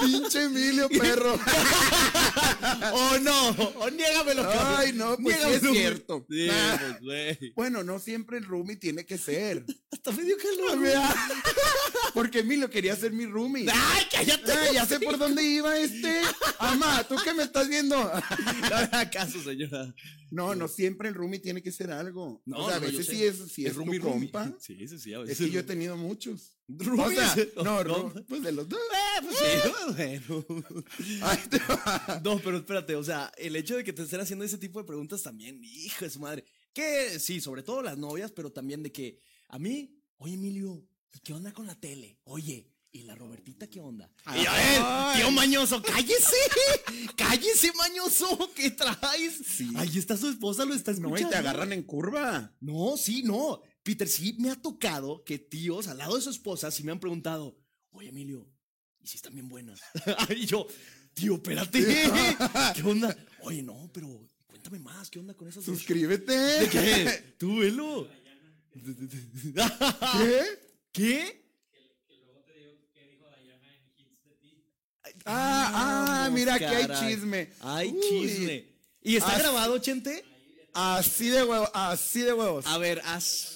Speaker 1: Pinche Emilio, perro. *laughs*
Speaker 2: o no, o niégamelo. cabrón.
Speaker 1: Ay, no, pues sí es cierto.
Speaker 2: Sí,
Speaker 1: Ah.
Speaker 2: pues, güey.
Speaker 1: Bueno, no siempre el roomie tiene que ser.
Speaker 2: Hasta me dio calor.
Speaker 1: Porque Emilio quería ser mi roomie.
Speaker 2: ¡Ay, cállate!
Speaker 1: Ah, ya sé por dónde iba este. Ama, ¿tú qué me estás viendo? *laughs*
Speaker 2: No me haga caso, señora.
Speaker 1: No, no siempre el roomie tiene que ser algo.
Speaker 2: No,
Speaker 1: o sea, a
Speaker 2: no,
Speaker 1: veces sí es, sí es,
Speaker 2: roomie,
Speaker 1: tu
Speaker 2: roomie.
Speaker 1: compa.
Speaker 2: Sí, sí, sí. A
Speaker 1: Es
Speaker 2: veces
Speaker 1: que yo he tenido muchos. O no,
Speaker 2: No.
Speaker 1: pues de los dos.
Speaker 2: Eh, pues sí, bueno. *laughs*
Speaker 1: Ahí te va.
Speaker 2: No, pero espérate, o sea, el hecho de que te estén haciendo ese tipo de preguntas también, hijo de su madre. Que sí, sobre todo las novias, pero también de que a mí, oye Emilio, ¿y qué onda con la tele? Oye, ¿Y la Robertita qué onda?
Speaker 1: Ay.
Speaker 2: Y a ver, tío Mañoso, cállese. *laughs* cállese, Mañoso. ¿Qué traes?
Speaker 1: Sí.
Speaker 2: Ahí está su esposa, lo está
Speaker 1: No,
Speaker 2: escuchando.
Speaker 1: y te agarran en curva.
Speaker 2: No, sí, no. Peter, sí me ha tocado que tíos al lado de su esposa sí me han preguntado, oye, Emilio, ¿y si están bien buenas? *laughs* y yo, tío, espérate. ¿Qué onda? Oye, no, pero cuéntame más, ¿qué onda con esas?
Speaker 1: Suscríbete.
Speaker 2: ¿De qué? Tú, velo.
Speaker 1: ¿Qué?
Speaker 2: ¿Qué?
Speaker 1: Ah, ah, mira, aquí hay chisme.
Speaker 2: Hay
Speaker 1: Uy,
Speaker 2: chisme. ¿Y está grabado, Chente?
Speaker 1: Así de huevos, así de huevos.
Speaker 2: A ver, as-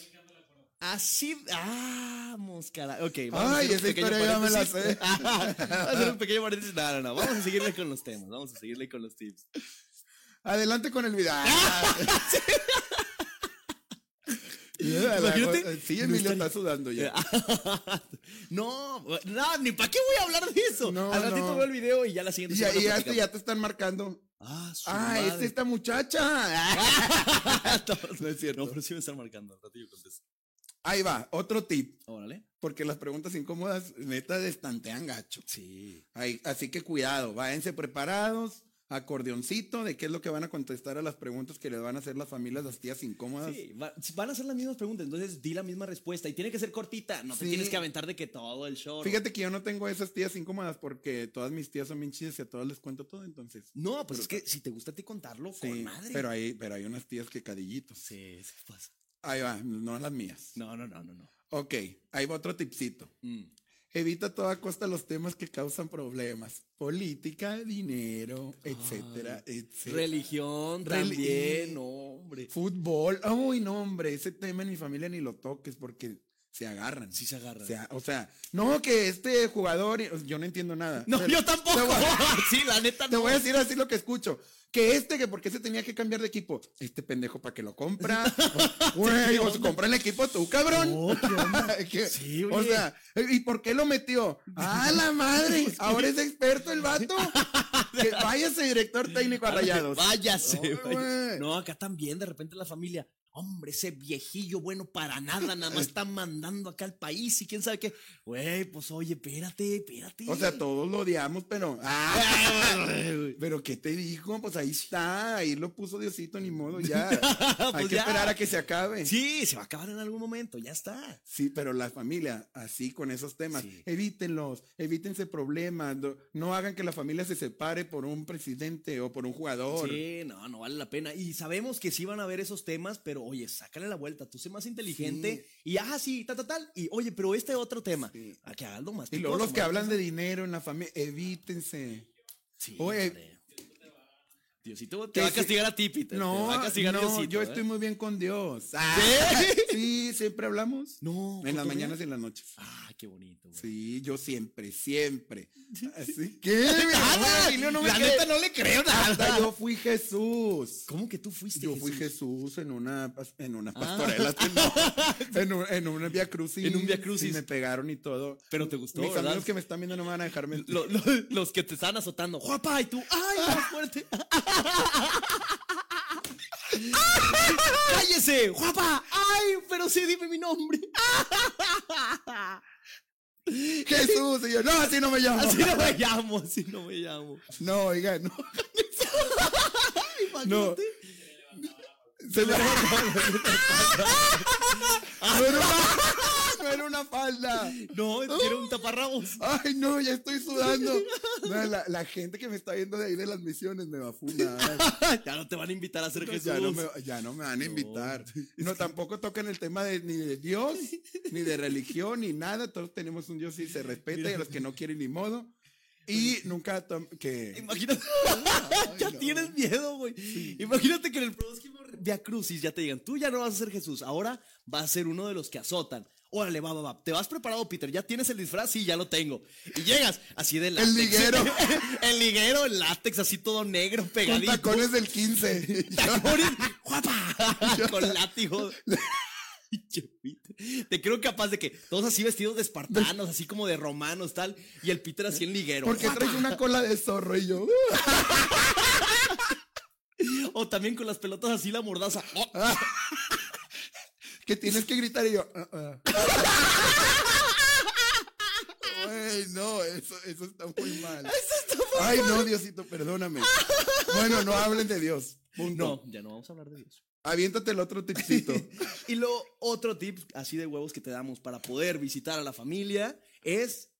Speaker 2: así. Vamos, cara. Ok, vamos a
Speaker 1: Ay,
Speaker 2: hacer un
Speaker 1: esa ya me la sé. *laughs*
Speaker 2: vamos a hacer un pequeño paréntesis. No, no, no. Vamos a seguirle con los temas. Vamos a seguirle con los tips.
Speaker 1: Adelante con el video. *laughs*
Speaker 2: Imagínate.
Speaker 1: Sí, Emilio
Speaker 2: están-
Speaker 1: está sudando ya. *laughs*
Speaker 2: no, no, ni para qué voy a hablar de eso.
Speaker 1: No,
Speaker 2: Al ratito
Speaker 1: no.
Speaker 2: veo el video y ya la siguiente
Speaker 1: Y, ya- ya,
Speaker 2: platicamos.
Speaker 1: ya te están marcando.
Speaker 2: Ah, su
Speaker 1: Ah, es esta muchacha.
Speaker 2: no es cierto. No, pero sí me están marcando. Al rato yo contesto.
Speaker 1: Ahí va, otro tip.
Speaker 2: Órale.
Speaker 1: Porque las preguntas incómodas, neta, destantean gacho.
Speaker 2: Sí.
Speaker 1: Ahí- así que cuidado, váyanse preparados, acordeoncito de qué es lo que van a contestar a las preguntas que les van a hacer las familias, las tías incómodas.
Speaker 2: Sí, va- van a ser las mismas preguntas, entonces di la misma respuesta y tiene que ser cortita, no te tienes que aventar de que todo el show.
Speaker 1: Fíjate que yo no tengo esas tías incómodas porque todas mis tías son bien chidas y a todas les cuento todo, entonces.
Speaker 2: No, pues es que si te gusta a ti contarlo,
Speaker 1: Sí,
Speaker 2: con madre.
Speaker 1: pero hay, pero hay unas tías que cadillitos.
Speaker 2: Sí, sí pasa.
Speaker 1: Ahí va, no las mías.
Speaker 2: No, no, no, no, no.
Speaker 1: Ok, ahí va otro tipcito.
Speaker 2: Mm.
Speaker 1: Evita a toda costa los temas que causan problemas. Política, dinero, etcétera, etcétera.
Speaker 2: Religión
Speaker 1: Reli-
Speaker 2: también, no, hombre.
Speaker 1: Fútbol. Uy, no, hombre, ese tema en mi familia ni lo toques porque se agarran.
Speaker 2: Sí se agarra.
Speaker 1: O sea, o sea, no que este jugador, yo no entiendo nada.
Speaker 2: no,
Speaker 1: Pero
Speaker 2: yo tampoco. *laughs* Sí, la neta
Speaker 1: te
Speaker 2: no.
Speaker 1: voy a decir así lo que escucho. Que este, que porque se tenía que cambiar de equipo. Este pendejo para que lo compra. Güey, *laughs* o compra el equipo tú, cabrón.
Speaker 2: No, ¿qué *laughs* Sí,
Speaker 1: o sea, ¿y por qué lo metió? *laughs* ¡Ah, la madre! Ahora es experto el vato. Que váyase director técnico a rayados.
Speaker 2: Váyase.
Speaker 1: Güey.
Speaker 2: No, acá también, de repente la familia. Hombre, ese viejillo bueno para nada, nada más *laughs* está mandando acá al país y quién sabe qué. Güey, pues oye, espérate, espérate.
Speaker 1: O sea, todos lo odiamos, pero. *laughs* ¡Ah! Pero ¿qué te dijo? Pues ahí está, ahí lo puso Diosito, ni modo, ya. *laughs* Hay
Speaker 2: Pues
Speaker 1: que
Speaker 2: ya.
Speaker 1: esperar a que se acabe. Sí.
Speaker 2: Sí, se va a acabar en algún momento, ya está.
Speaker 1: pero la familia, así con esos temas,
Speaker 2: Sí.
Speaker 1: evítenlos, evítense problemas, no, no hagan que la familia se separe por un presidente o por un jugador.
Speaker 2: Sí, no, no vale la pena. Y sabemos que sí van a haber esos temas, pero oye, sácale la vuelta, tú sé más inteligente. Y ah, sí, tal, tal, tal. Y oye, pero este otro tema,
Speaker 1: Sí.
Speaker 2: a que lo más
Speaker 1: Y luego los que hablan de dinero en la familia, evítense.
Speaker 2: Sí,
Speaker 1: Oye.
Speaker 2: Diosito te va a
Speaker 1: sí-
Speaker 2: castigar a ti, Peter. te
Speaker 1: No,
Speaker 2: va a castigar
Speaker 1: no,
Speaker 2: Diosito,
Speaker 1: yo
Speaker 2: ¿eh?
Speaker 1: estoy muy bien con Dios. Ah, sí, siempre hablamos.
Speaker 2: No.
Speaker 1: En las mañanas y en las noches.
Speaker 2: Ah, qué bonito. güey.
Speaker 1: Sí, yo siempre, siempre. Así *laughs* que.
Speaker 2: Nada,
Speaker 1: no me
Speaker 2: la
Speaker 1: cree.
Speaker 2: neta no le creo nada.
Speaker 1: Hasta yo fui Jesús.
Speaker 2: ¿Cómo que tú fuiste?
Speaker 1: Yo fui
Speaker 2: Jesús?
Speaker 1: En una en una
Speaker 2: Ah.
Speaker 1: pastorela, *laughs* en un en un via crucis.
Speaker 2: En un Via Crucis.
Speaker 1: Y me pegaron y todo.
Speaker 2: Pero te gustó,
Speaker 1: Mis
Speaker 2: ¿verdad?
Speaker 1: amigos que me están viendo no me van a dejar mentir.
Speaker 2: Lo- lo- los que te están azotando. ¡Guapa! Y tú, ¡ay, más fuerte! *laughs* ¡Cállese! ¡Guapa! ¡Ay, pero sí, dime mi nombre!
Speaker 1: Jesús, y yo, no, así no me llamo.
Speaker 2: Así no me llamo, así no me llamo.
Speaker 1: No, oiga, no. *laughs* No. Se no, era una, no era una falda.
Speaker 2: No, quiero un taparrabos.
Speaker 1: Ay, no, ya estoy sudando. No, la, la gente que me está viendo de ahí de las misiones me va a funar. *laughs*
Speaker 2: ya no te van a invitar a ser Jesús.
Speaker 1: Ya no, me, ya no me van a invitar. No, tampoco tocan el tema de, ni de Dios, ni de religión, ni nada. Todos tenemos un Dios y se respeta y a los que no quieren ni modo. Y nunca que
Speaker 2: Imagínate. *laughs* *laughs* ya
Speaker 1: no.
Speaker 2: tienes miedo, güey. Imagínate que en el próximo Via Crucis ya te digan, tú ya no vas a ser Jesús, ahora vas a ser uno de los que azotan. Órale, va, va, va. ¿Te vas preparado, Peter? ¿Ya tienes el disfraz? Sí, ya lo tengo. Y llegas así de látex.
Speaker 1: liguero. *laughs*
Speaker 2: el liguero, el látex, así todo negro,
Speaker 1: con
Speaker 2: pegadito.
Speaker 1: tacones del 15. *laughs*
Speaker 2: Tacones, guapa. *laughs* con látigo. Te creo capaz de que todos así vestidos de espartanos, así como de romanos, tal. Y el Peter así en liguero.
Speaker 1: Porque traes una cola de zorro y yo.
Speaker 2: O también con las pelotas así la mordaza. Oh,
Speaker 1: que tienes que gritar y yo. ah, ah. Ay, no, eso, eso está muy mal.
Speaker 2: Eso está muy
Speaker 1: Ay, no, Diosito, perdóname. Bueno, no hablen de Dios. Punto.
Speaker 2: No, ya no vamos a hablar de Dios.
Speaker 1: Aviéntate el otro tipcito. *laughs*
Speaker 2: Y lo otro tip, así de huevos que te damos para poder visitar a la familia, es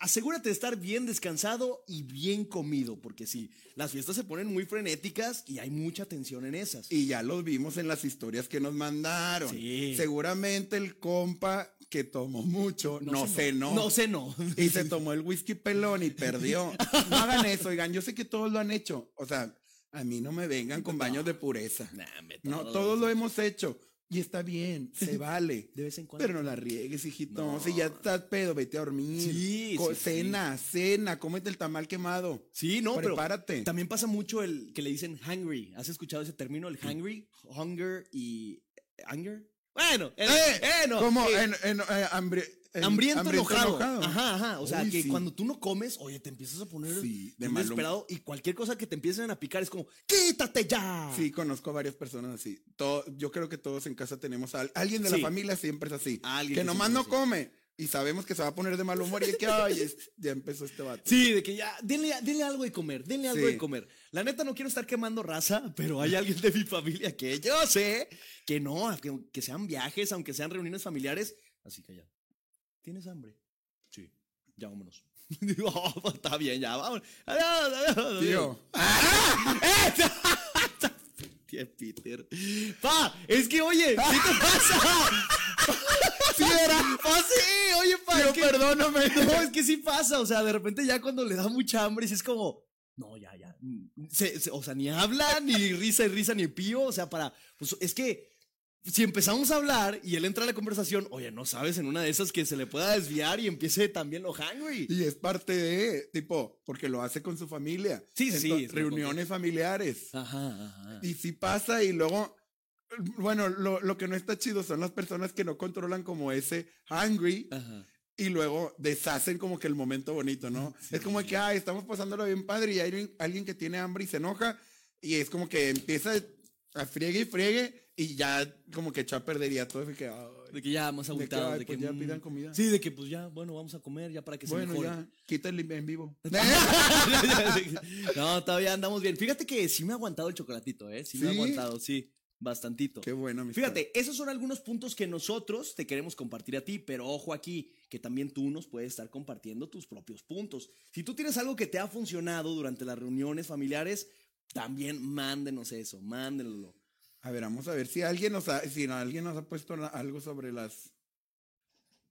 Speaker 2: asegúrate de estar bien descansado y bien comido, porque sí, las fiestas se ponen muy frenéticas y hay mucha tensión en esas.
Speaker 1: Y ya los vimos en las historias que nos mandaron.
Speaker 2: Sí.
Speaker 1: Seguramente el compa que tomó mucho, no, no.
Speaker 2: No sé, no.
Speaker 1: Y se tomó el whisky pelón y perdió. *laughs* No hagan eso, oigan. Yo sé que todos lo han hecho. O sea, a mí no me vengan con baños de pureza. No,
Speaker 2: todo-
Speaker 1: todos lo hemos hecho. Y está bien, se vale.
Speaker 2: De vez en cuando.
Speaker 1: Pero no la riegues, hijito.
Speaker 2: No.
Speaker 1: Si ya estás pedo, vete a dormir.
Speaker 2: Sí,
Speaker 1: Co-
Speaker 2: sí, sí.
Speaker 1: cena, cena, cómete el tamal quemado.
Speaker 2: Sí, no,
Speaker 1: Prepárate.
Speaker 2: pero también pasa mucho el que le dicen hungry. ¿Has escuchado ese término? El hungry, hunger y anger. Bueno, el-
Speaker 1: ¡Eh!
Speaker 2: eh, no,
Speaker 1: Como
Speaker 2: eh,
Speaker 1: en, en, eh, hambre- en-
Speaker 2: hambriento, enojado. Ajá, ajá. O sea,
Speaker 1: Uy,
Speaker 2: que
Speaker 1: sí.
Speaker 2: cuando tú no comes, oye, te empiezas a poner
Speaker 1: Sí, de
Speaker 2: desesperado y cualquier cosa que te empiecen a picar es como, ¡quítate ya!
Speaker 1: Sí, conozco a varias personas así. Todo, yo creo que todos en casa tenemos a al- alguien de
Speaker 2: Sí.
Speaker 1: la familia siempre es así.
Speaker 2: Alguien
Speaker 1: que nomás no come y sabemos que se va a poner de mal humor y es que ay, es- ya empezó este vato.
Speaker 2: Sí, de que ya, denle, denle algo de comer, denle algo de comer. La neta no quiero estar quemando raza, pero hay alguien de mi familia que yo sé que no, que, que sean viajes, aunque sean reuniones familiares. Así que ya. ¿Tienes hambre? Sí. Ya vámonos. *laughs* Digo, "Oh, pues, está bien, ya vámonos. Adiós, adiós, adiós".
Speaker 1: Tío.
Speaker 2: Peter. Pa, es que oye, ¿qué te pasa? *laughs*
Speaker 1: Sí era.
Speaker 2: Sí, oye, pa.
Speaker 1: Tío,
Speaker 2: que-
Speaker 1: perdóname. *laughs*
Speaker 2: no, es que sí pasa. O sea, de repente ya cuando le da mucha hambre, sí es como. No, ya, ya. Se- se- o sea, ni habla, ni risa y risa, ni pío. O sea, para. Pues es que. Si empezamos a hablar y él entra a la conversación, oye, no sabes en una de esas que se le pueda desviar y empiece también lo hungry.
Speaker 1: Y es parte de, tipo, porque lo hace con su familia.
Speaker 2: Sí, sí,
Speaker 1: Entonces,
Speaker 2: sí,
Speaker 1: Reuniones familiares.
Speaker 2: Ajá, ajá.
Speaker 1: Y sí pasa y luego, bueno, lo, lo que no está chido son las personas que no controlan como ese hungry
Speaker 2: Ajá.
Speaker 1: y luego deshacen como que el momento bonito, ¿no? Es como que, ay, estamos pasándolo bien padre y hay alguien- alguien que tiene hambre y se enoja y es como que empieza a friegue y friegue y ya como que echó a perder ya todo que,
Speaker 2: De que ya más
Speaker 1: De que,
Speaker 2: De
Speaker 1: pues
Speaker 2: que,
Speaker 1: ya
Speaker 2: mm,
Speaker 1: pidan comida.
Speaker 2: Sí, de que pues ya, bueno, vamos a comer ya para que se
Speaker 1: bueno,
Speaker 2: mejore.
Speaker 1: ya, quita el en vivo. *laughs*
Speaker 2: no, todavía andamos bien. Fíjate que sí me ha aguantado el chocolatito, ¿eh? Sí, me ha aguantado, sí. Bastantito.
Speaker 1: Qué bueno, amistad.
Speaker 2: Fíjate, esos son algunos puntos que nosotros te queremos compartir a ti, pero ojo aquí, que también tú nos puedes estar compartiendo tus propios puntos. Si tú tienes algo que te ha funcionado durante las reuniones familiares, también mándenos eso, mándenlo.
Speaker 1: A ver, vamos a ver si alguien nos ha, si alguien nos ha puesto algo sobre las.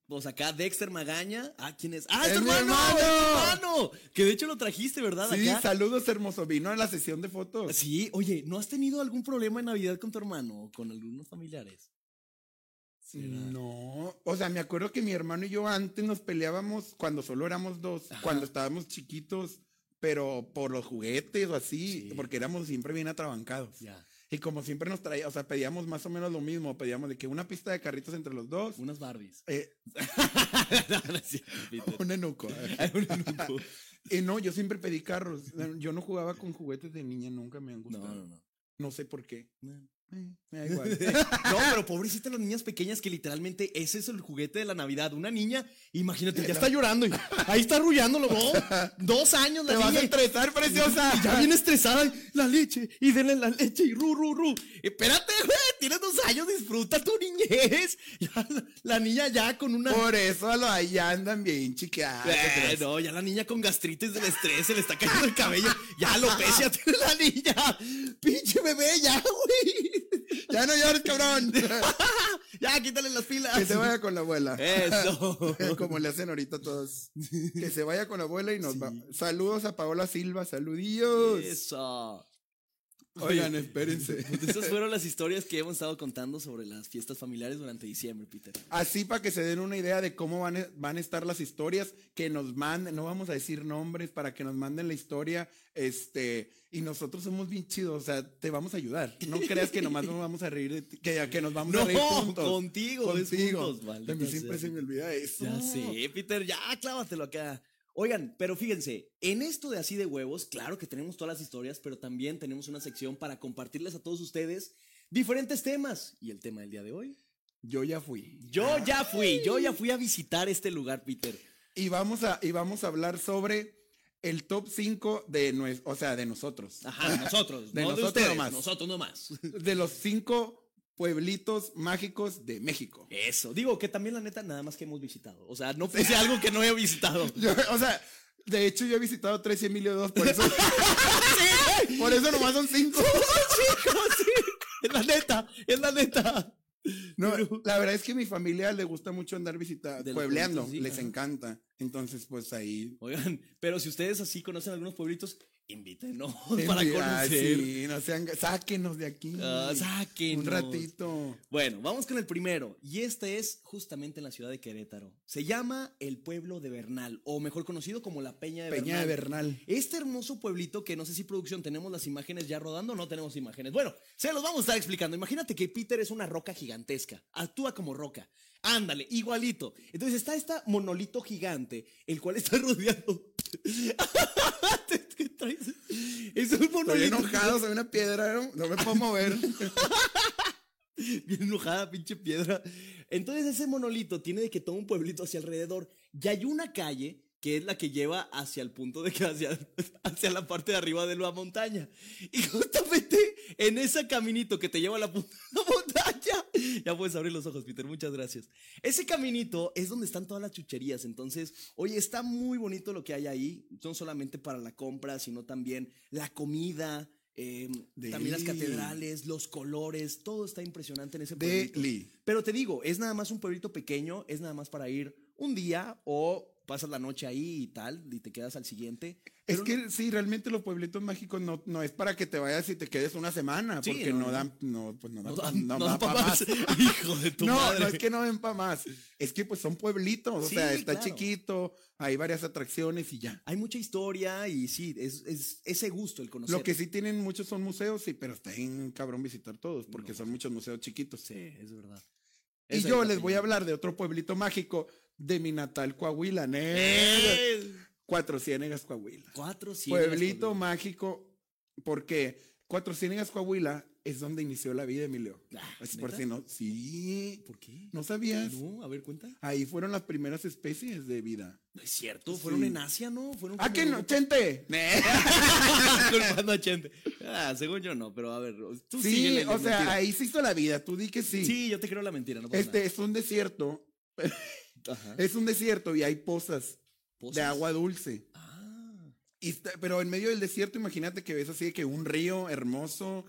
Speaker 2: Pues acá Dexter Magaña, ah, ¿quién es? ¡Ah,
Speaker 1: ¡Es
Speaker 2: hermano!
Speaker 1: hermano!
Speaker 2: ¡Es hermano! Que de hecho lo trajiste, ¿verdad?
Speaker 1: Sí,
Speaker 2: acá.
Speaker 1: saludos hermoso. Vino a la sesión de fotos.
Speaker 2: Sí, oye, ¿no has tenido algún problema en Navidad con tu hermano o con algunos familiares? ¿Será?
Speaker 1: No, o sea, me acuerdo que mi hermano y yo antes nos peleábamos cuando solo éramos dos,
Speaker 2: Ajá.
Speaker 1: cuando estábamos chiquitos, pero por los juguetes o así,
Speaker 2: Sí.
Speaker 1: porque éramos siempre bien atrabancados.
Speaker 2: Ya,
Speaker 1: Y como siempre nos traía, o sea, pedíamos más o menos lo mismo, pedíamos de que una pista de carritos entre los dos,
Speaker 2: unas Barbies.
Speaker 1: eh, *laughs* *laughs* un enuco. *laughs*
Speaker 2: Un enuco.
Speaker 1: y no, yo siempre pedí carros. Yo no jugaba con juguetes de niña, nunca me han gustado.
Speaker 2: No,
Speaker 1: No,
Speaker 2: no, no.
Speaker 1: sé por qué.
Speaker 2: No.
Speaker 1: Eh, me da igual. *laughs*
Speaker 2: No, pero pobrecitas las niñas pequeñas que literalmente ese es el juguete de la Navidad. Una niña, imagínate, ya está llorando y ahí está arrullándolo, ¿no? Dos años la
Speaker 1: Te vas
Speaker 2: niña.
Speaker 1: a estresar, preciosa.
Speaker 2: Y ya viene estresada, la leche, y denle la leche, y ru, ru, ru. Espérate, güey, tienes dos años, disfruta tu niñez. *laughs* Ya la, niña ya con una...
Speaker 1: Por eso a lo ahí andan bien chiqueadas.
Speaker 2: Eh, no, ya la niña con gastritis del estrés, se le está cayendo el cabello. Ya alopecia *laughs* tiene la niña. Pinche bebé, ya, güey.
Speaker 1: Ya no llores, cabrón. *laughs*
Speaker 2: Ya, quítale las pilas.
Speaker 1: Que se vaya con la abuela.
Speaker 2: Eso.
Speaker 1: Como le hacen ahorita todos. Que se vaya con la abuela y nos
Speaker 2: Sí.
Speaker 1: va. Saludos a Paola Silva, saludillos.
Speaker 2: Eso.
Speaker 1: Oigan, espérense. *laughs*
Speaker 2: Pues esas fueron las historias que hemos estado contando sobre las fiestas familiares durante diciembre, Peter.
Speaker 1: Así para que se den una idea de cómo van a, van a estar las historias, que nos manden, no vamos a decir nombres, para que nos manden la historia, este, y nosotros somos bien chidos, o sea, te vamos a ayudar. No creas que nomás nos vamos a reír de ti, que, que nos vamos a
Speaker 2: No,
Speaker 1: reír juntos.
Speaker 2: contigo, es
Speaker 1: Contigo.
Speaker 2: juntos, maldita
Speaker 1: a mí siempre se me olvida eso.
Speaker 2: Ya sé, Peter, ya clávatelo acá. Oigan, pero fíjense, en esto de así de huevos, claro que tenemos todas las historias, pero también tenemos una sección para compartirles a todos ustedes diferentes temas. Y el tema del día de hoy.
Speaker 1: Yo ya fui.
Speaker 2: Yo ya fui, yo ya fui a visitar este lugar, Peter.
Speaker 1: Y vamos a, y vamos a hablar sobre el top 5 de, nue- o sea, de nosotros.
Speaker 2: Ajá, nosotros. *laughs*
Speaker 1: De
Speaker 2: no
Speaker 1: nosotros
Speaker 2: de ustedes,
Speaker 1: nomás.
Speaker 2: Nosotros nomás. *laughs*
Speaker 1: De los cinco pueblitos mágicos de México.
Speaker 2: Eso. Digo que también la neta nada más que hemos visitado. O sea, no puse algo que no he visitado. *laughs*
Speaker 1: Yo, o sea, de hecho yo he visitado tres y Emilio dos, por *laughs* eso. por eso nomás son cinco.
Speaker 2: Es la neta, es la neta.
Speaker 1: No, la verdad es que a mi familia le gusta mucho andar visitando, puebleando,
Speaker 2: pueblitos, sí,
Speaker 1: les
Speaker 2: ajá.
Speaker 1: encanta. Entonces, pues ahí.
Speaker 2: Oigan, pero si ustedes así conocen algunos pueblitos, invítenos *laughs* para conocer.
Speaker 1: sí, no sean, sáquenos de aquí.
Speaker 2: Ah, sáquenos.
Speaker 1: Un ratito.
Speaker 2: Bueno, vamos con el primero. Y este es justamente en la ciudad de Querétaro. Se llama el pueblo de Bernal, o mejor conocido como la Peña de
Speaker 1: Peña de
Speaker 2: Bernal.
Speaker 1: Bernal.
Speaker 2: Este hermoso pueblito que no sé si producción tenemos las imágenes ya rodando o no tenemos imágenes. Bueno, se los vamos a estar explicando. Imagínate que Peter es una roca gigantesca. Actúa como roca. Ándale, igualito. Entonces está este monolito gigante, el cual está *laughs* rodeado. *laughs* Es un
Speaker 1: Estoy
Speaker 2: monolito.
Speaker 1: enojado, soy una piedra, no, No me puedo mover. *laughs*
Speaker 2: Bien enojada, pinche piedra. Entonces ese monolito tiene de que todo un pueblito hacia alrededor. Y hay una calle que es la que lleva hacia el punto de que hacia, *laughs* hacia la parte de arriba de la montaña. Y justamente en ese caminito que te lleva a la punta de la montaña. *laughs* Ya puedes abrir los ojos, Peter, muchas gracias. Ese caminito es donde están todas las chucherías. Entonces, oye, está muy bonito lo que hay ahí. No solamente para la compra, sino también la comida. eh, también las catedrales, los colores, todo está impresionante en ese pueblito.
Speaker 1: Deli.
Speaker 2: Pero te digo, es nada más un pueblito pequeño, es nada más para ir un día o pasas la noche ahí y tal, y te quedas al siguiente.
Speaker 1: Es que sí, realmente los pueblitos mágicos no, no es para que te vayas y te quedes una semana,
Speaker 2: Sí,
Speaker 1: porque
Speaker 2: no,
Speaker 1: dan, no, pues no,
Speaker 2: no,
Speaker 1: dan,
Speaker 2: dan-
Speaker 1: dan
Speaker 2: dan
Speaker 1: pa'
Speaker 2: pa'
Speaker 1: más.
Speaker 2: más. *laughs* Hijo de tu *laughs*
Speaker 1: no,
Speaker 2: madre.
Speaker 1: no es que no den para más, es que pues son pueblitos, o sea, está
Speaker 2: claro.
Speaker 1: chiquito, hay varias atracciones y ya.
Speaker 2: Hay mucha historia y sí, es, es ese gusto el conocer.
Speaker 1: Lo que sí tienen muchos son museos, sí, pero está en cabrón visitar todos, porque son muchos museos chiquitos.
Speaker 2: Sí, es verdad.
Speaker 1: Y
Speaker 2: Esa
Speaker 1: yo les voy a hablar de otro pueblito mágico de mi natal Coahuila, ¿no?
Speaker 2: ¡Eh!
Speaker 1: Cuatro Ciénegas, Coahuila.
Speaker 2: Cuatro ciénagas,
Speaker 1: Pueblito
Speaker 2: Coahuila.
Speaker 1: mágico, porque Cuatro Ciénegas, Coahuila es donde inició la vida, Emilio.
Speaker 2: Ah,
Speaker 1: Es por
Speaker 2: ¿neta?
Speaker 1: si no, sí,
Speaker 2: ¿Por qué?
Speaker 1: ¿no sabías?
Speaker 2: No, a ver, cuenta.
Speaker 1: Ahí fueron las primeras especies de vida.
Speaker 2: No es cierto, fueron
Speaker 1: Sí.
Speaker 2: en Asia, ¿no? Fueron
Speaker 1: ¿Ah,
Speaker 2: como
Speaker 1: que
Speaker 2: en
Speaker 1: no? ¡Chente! *laughs*
Speaker 2: Culpando a Chente. Ah, según yo no, pero a ver, tú
Speaker 1: Sí, o sea,
Speaker 2: mentira.
Speaker 1: ahí se hizo la vida, tú di que sí.
Speaker 2: Sí, yo te creo la mentira, no pasa
Speaker 1: Este es un desierto,
Speaker 2: nada. *laughs* Ajá.
Speaker 1: es un desierto y hay pozas
Speaker 2: ¿Pozas?
Speaker 1: de agua dulce.
Speaker 2: Ah,
Speaker 1: Y está- pero en medio del desierto, imagínate que ves así de que un río hermoso,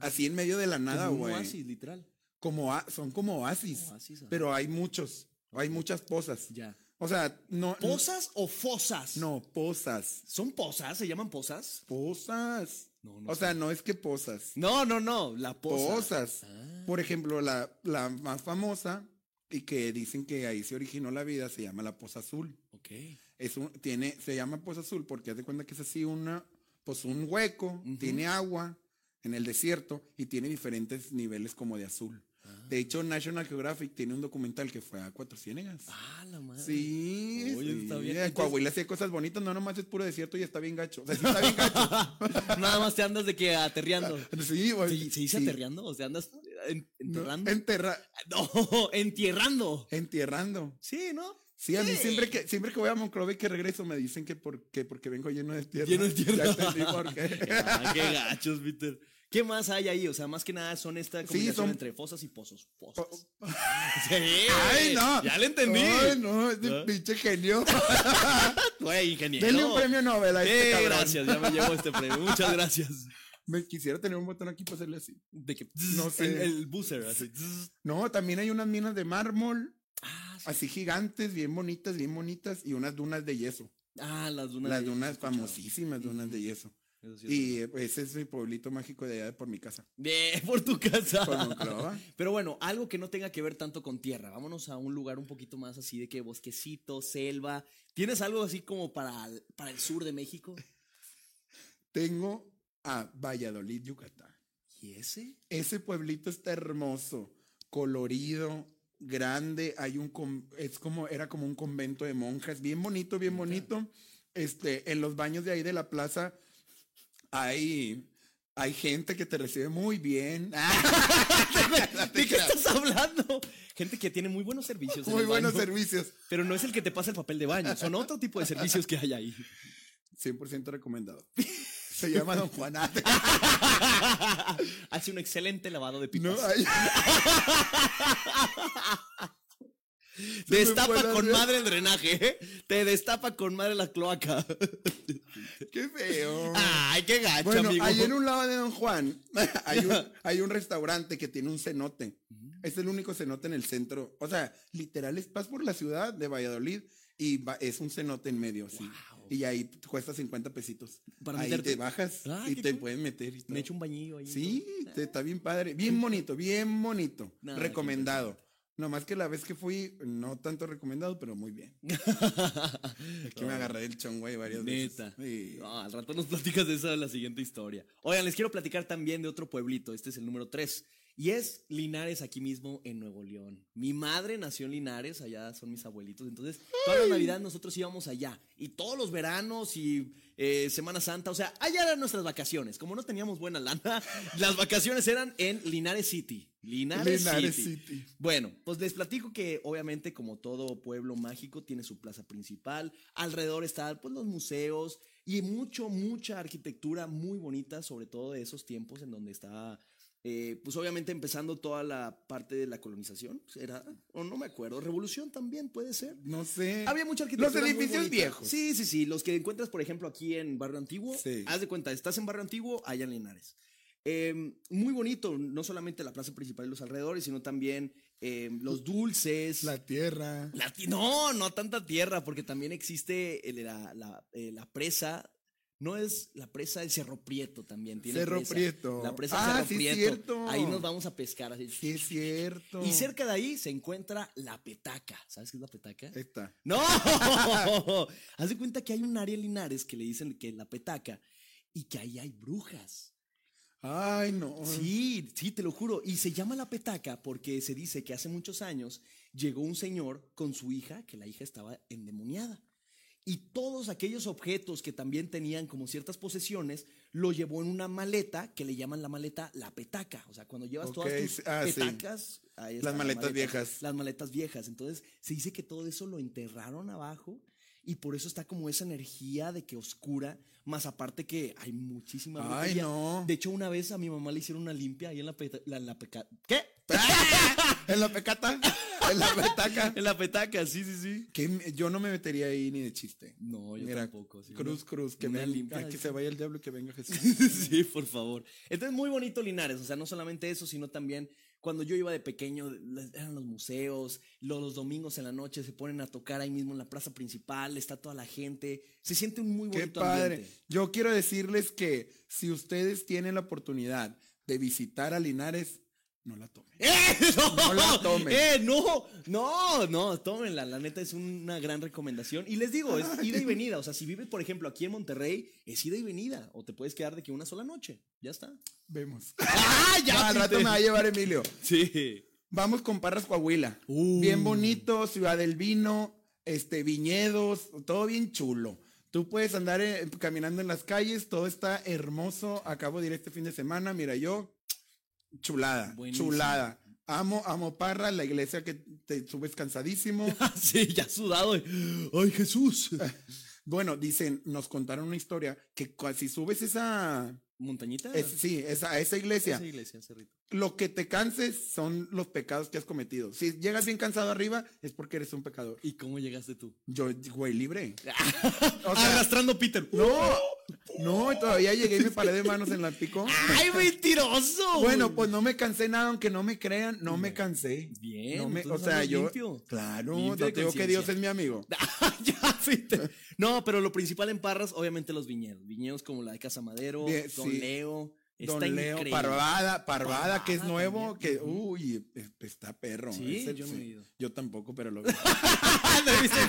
Speaker 1: así en medio de la nada,
Speaker 2: como
Speaker 1: güey.
Speaker 2: oasis, literal.
Speaker 1: Como a- son como oasis,
Speaker 2: Como
Speaker 1: pero hay muchos, hay muchas pozas.
Speaker 2: Ya.
Speaker 1: O sea, no.
Speaker 2: ¿Pozas o fosas?
Speaker 1: No, pozas.
Speaker 2: ¿Son pozas? ¿Se llaman pozas?
Speaker 1: Pozas.
Speaker 2: No, no
Speaker 1: o
Speaker 2: sé.
Speaker 1: sea, no es que pozas.
Speaker 2: No, no, no, la poza.
Speaker 1: Pozas.
Speaker 2: Ah.
Speaker 1: Por ejemplo, la, la más famosa y que dicen que ahí se originó la vida se llama la Poza Azul.
Speaker 2: Ok.
Speaker 1: Es un, tiene, se llama Poza Azul porque haz de cuenta que es así una, pues un hueco, tiene agua en el desierto y tiene diferentes niveles como de azul.
Speaker 2: Ah.
Speaker 1: De hecho, National Geographic tiene un documental que fue a Cuatro Ciénegas.
Speaker 2: Ah, la madre.
Speaker 1: Sí,
Speaker 2: Oye,
Speaker 1: sí.
Speaker 2: está bien.
Speaker 1: Coahuila hacía cosas bonitas, no nomás es puro desierto y está bien gacho. O sea, sí está bien gacho. *laughs*
Speaker 2: Nada más te andas de que aterreando. *laughs*
Speaker 1: sí, güey.
Speaker 2: ¿Se, se dice
Speaker 1: Sí.
Speaker 2: aterreando? O sea, andas en-
Speaker 1: No,
Speaker 2: enterrando.
Speaker 1: enterra- *laughs*
Speaker 2: No, entierrando.
Speaker 1: entierrando.
Speaker 2: Sí, ¿no?
Speaker 1: Sí, a mí
Speaker 2: Sí.
Speaker 1: siempre que, siempre que voy a Monclova y que regreso me dicen que, por, que porque vengo lleno de tierra.
Speaker 2: Lleno de *laughs* tierra.
Speaker 1: Ya entendí por qué. *laughs*
Speaker 2: Ah, qué gachos, Peter. ¿Qué más hay ahí? O sea, más que nada son esta combinación
Speaker 1: son-
Speaker 2: entre fosas y pozos. Pozos.
Speaker 1: Po-
Speaker 2: Sí.
Speaker 1: Ay, no.
Speaker 2: Ya le entendí.
Speaker 1: Ay, no, es de
Speaker 2: ¿Ah?
Speaker 1: pinche genio.
Speaker 2: Güey, ingeniero.
Speaker 1: Denle un premio Nobel a este cabrón.
Speaker 2: gracias, ya me llevo este premio. Muchas gracias.
Speaker 1: Me quisiera tener un botón aquí para hacerle así.
Speaker 2: De que
Speaker 1: No sé.
Speaker 2: El, el buzzer, así.
Speaker 1: No, también hay unas minas de mármol,
Speaker 2: Ah, sí.
Speaker 1: así gigantes, bien bonitas, bien bonitas, y unas dunas de yeso.
Speaker 2: Ah, las dunas.
Speaker 1: Las
Speaker 2: de-
Speaker 1: dunas famosísimas, dunas de yeso.
Speaker 2: Sí
Speaker 1: Y ese es mi pueblito mágico de allá por mi casa.
Speaker 2: Bien, *laughs* por tu casa.
Speaker 1: Por.
Speaker 2: Pero bueno, algo que no tenga que ver tanto con tierra. Vámonos a un lugar un poquito más así de que bosquecito, selva. ¿Tienes algo así como para, para el sur de México?
Speaker 1: Tengo a Valladolid, Yucatán.
Speaker 2: ¿Y ese?
Speaker 1: Ese pueblito está hermoso, colorido, grande. Hay un es como era como un convento de monjas, bien bonito, bien bonito. Este, en los baños de ahí de la plaza hay Hay gente que te recibe muy bien. *laughs*
Speaker 2: ¿De qué estás hablando? Gente que tiene muy buenos servicios.
Speaker 1: Muy buenos
Speaker 2: baño,
Speaker 1: servicios.
Speaker 2: Pero no es el que te pasa el papel de baño, son otro tipo de servicios que hay ahí. *laughs*
Speaker 1: 100% recomendado. *laughs* Se llama Don Juanate. *laughs*
Speaker 2: Hace un excelente lavado de pipas.
Speaker 1: No, ay, *laughs*
Speaker 2: Destapa con madre el drenaje, ¿eh? Te destapa con madre la cloaca. *laughs*
Speaker 1: qué feo.
Speaker 2: Ay, qué gacho,
Speaker 1: Bueno,
Speaker 2: amigo.
Speaker 1: ahí en un lado de Don Juan hay un, hay un restaurante que tiene un cenote. Es el único cenote en el centro. O sea, literal, es vas por la ciudad de Valladolid y va- es un cenote en medio, sí. Y ahí cuesta 50 pesitos.
Speaker 2: Para
Speaker 1: ahí
Speaker 2: meterte.
Speaker 1: te bajas
Speaker 2: Ah,
Speaker 1: y te
Speaker 2: cool.
Speaker 1: pueden meter. y todo.
Speaker 2: Me echo un bañillo ahí.
Speaker 1: Sí, te- está bien padre. Bien bonito, bien bonito.
Speaker 2: No, qué
Speaker 1: recomendado. Nomás que la vez que fui, no tanto recomendado, pero muy bien. *laughs* Aquí me agarré del chongo ahí varias
Speaker 2: Neta.
Speaker 1: veces. Sí.
Speaker 2: No, al rato nos platicas de en la siguiente historia. Oigan, les quiero platicar también de otro pueblito. Este es el número 3. Y es Linares, aquí mismo en Nuevo León. Mi madre nació en Linares, allá son mis abuelitos. Entonces, toda la Navidad nosotros íbamos allá. Y todos los veranos y eh, Semana Santa, o sea, allá eran nuestras vacaciones. Como no teníamos buena lana, *laughs* las vacaciones eran en Linares City. Linares,
Speaker 1: Linares
Speaker 2: City.
Speaker 1: City.
Speaker 2: Bueno, pues les platico que obviamente como todo pueblo mágico tiene su plaza principal, alrededor están pues los museos y mucho, mucha arquitectura muy bonita, sobre todo de esos tiempos en donde estaba, eh, pues obviamente empezando toda la parte de la colonización, era, o no me acuerdo, revolución también puede ser.
Speaker 1: No sé.
Speaker 2: Había mucha arquitectura.
Speaker 1: Los edificios viejos.
Speaker 2: Sí, sí, sí. Los que encuentras, por ejemplo, aquí en Barrio Antiguo.
Speaker 1: Sí.
Speaker 2: Haz de cuenta, estás en Barrio Antiguo, allá en Linares. Eh, muy bonito, no solamente la plaza principal y los alrededores, sino también eh, los dulces.
Speaker 1: La tierra.
Speaker 2: La no, no tanta tierra, porque también existe el- la, la, eh, la presa. No es la presa del Cerro Prieto también. Tiene
Speaker 1: Cerro
Speaker 2: presa.
Speaker 1: Prieto.
Speaker 2: La presa
Speaker 1: Ah,
Speaker 2: Cerro
Speaker 1: sí,
Speaker 2: Prieto.
Speaker 1: cierto.
Speaker 2: Ahí nos vamos a pescar. así.
Speaker 1: Sí, es cierto.
Speaker 2: Y cerca de ahí se encuentra la petaca. ¿Sabes qué es la petaca?
Speaker 1: Está.
Speaker 2: ¡No! *laughs* Haz de cuenta que hay un área en Linares que le dicen que es la petaca y que ahí hay brujas.
Speaker 1: Ay, no.
Speaker 2: Sí, sí, te lo juro. Y se llama la petaca porque se dice que hace muchos años llegó un señor con su hija, que la hija estaba endemoniada. Y todos aquellos objetos que también tenían como ciertas posesiones, lo llevó en una maleta que le llaman la maleta la petaca. O sea, cuando llevas todas tus
Speaker 1: ah, sí.
Speaker 2: petacas, ahí
Speaker 1: Las maletas viejas.
Speaker 2: Las maletas viejas. Entonces, se dice que todo eso lo enterraron abajo y por eso está como esa energía de que oscura, más aparte que hay muchísima
Speaker 1: Ay, no.
Speaker 2: De hecho, una vez a mi mamá le hicieron una limpia ahí en la, la, la peca- ¿Qué? *laughs*
Speaker 1: en la pecata. En la petaca. *laughs*
Speaker 2: En la petaca, sí, sí, sí.
Speaker 1: Que me- yo no me metería ahí ni de chiste.
Speaker 2: No, yo
Speaker 1: Mira,
Speaker 2: tampoco. sí,
Speaker 1: Cruz,
Speaker 2: una-
Speaker 1: cruz, que, venga,
Speaker 2: limpia,
Speaker 1: que se vaya el diablo y que venga Jesús. *laughs*
Speaker 2: sí, por favor. Entonces, muy bonito Linares. O sea, no solamente eso, sino también cuando yo iba de pequeño, eran los museos, lo- los, domingos en la noche se ponen a tocar ahí mismo en la plaza principal, está toda la gente. Se siente un muy
Speaker 1: Qué
Speaker 2: bonito
Speaker 1: padre.
Speaker 2: ambiente.
Speaker 1: Yo quiero decirles que si ustedes tienen la oportunidad de visitar a Linares, no la tomen. *laughs*
Speaker 2: ¡Eh! ¡No!
Speaker 1: No la tomen.
Speaker 2: ¡Eh! ¡No! No, no, tómenla. La neta es una gran recomendación. Y les digo, es ida y venida. O sea, si vives, por ejemplo, aquí en Monterrey, es ida y venida. O te puedes quedar de que una sola noche. Ya está.
Speaker 1: Vemos. *laughs*
Speaker 2: ¡Ah!
Speaker 1: No, al rato me va a llevar Emilio.
Speaker 2: Sí.
Speaker 1: Vamos con Parras Coahuila.
Speaker 2: Uh.
Speaker 1: Bien bonito, ciudad del vino, este, viñedos, todo bien chulo. Tú puedes andar eh, caminando en las calles, todo está hermoso. Acabo de ir este fin de semana, mira yo, chulada,
Speaker 2: Buenísimo.
Speaker 1: chulada. Amo, amo Parras, la iglesia que te subes cansadísimo. *laughs*
Speaker 2: sí, ya sudado. ¡Ay, Jesús! *laughs*
Speaker 1: Bueno, dicen, nos contaron una historia que si subes esa,
Speaker 2: ¿Montañita?
Speaker 1: es- sí, esa, esa iglesia,
Speaker 2: Esa iglesia, Cerrito.
Speaker 1: lo que te canses son los pecados que has cometido. Si llegas bien cansado arriba, es porque eres un pecador.
Speaker 2: ¿Y cómo llegaste tú?
Speaker 1: Yo, güey, libre. *laughs* O sea,
Speaker 2: Arrastrando Peter.
Speaker 1: no, no, todavía llegué y me paré de manos en la pico.
Speaker 2: ¡Ay, mentiroso!
Speaker 1: Bueno, pues no me cansé nada, aunque no me crean, no me cansé.
Speaker 2: Bien,
Speaker 1: No me- o sea, yo,
Speaker 2: limpio.
Speaker 1: claro,
Speaker 2: Limpio
Speaker 1: no te digo que. Dios es mi amigo. *laughs*
Speaker 2: ya, Peter. No, pero lo principal en Parras, obviamente los viñedos. Viñedos como la de Casa Madero,
Speaker 1: Bien,
Speaker 2: Don
Speaker 1: sí.
Speaker 2: Don Está
Speaker 1: Leo,
Speaker 2: increíble.
Speaker 1: Parvada, Parvada, que es nuevo,
Speaker 2: también,
Speaker 1: que, uy, es- está perro.
Speaker 2: Sí,
Speaker 1: Ese
Speaker 2: yo no he ido.
Speaker 1: Yo tampoco, pero lo *laughs* vi.
Speaker 2: Lo he visto en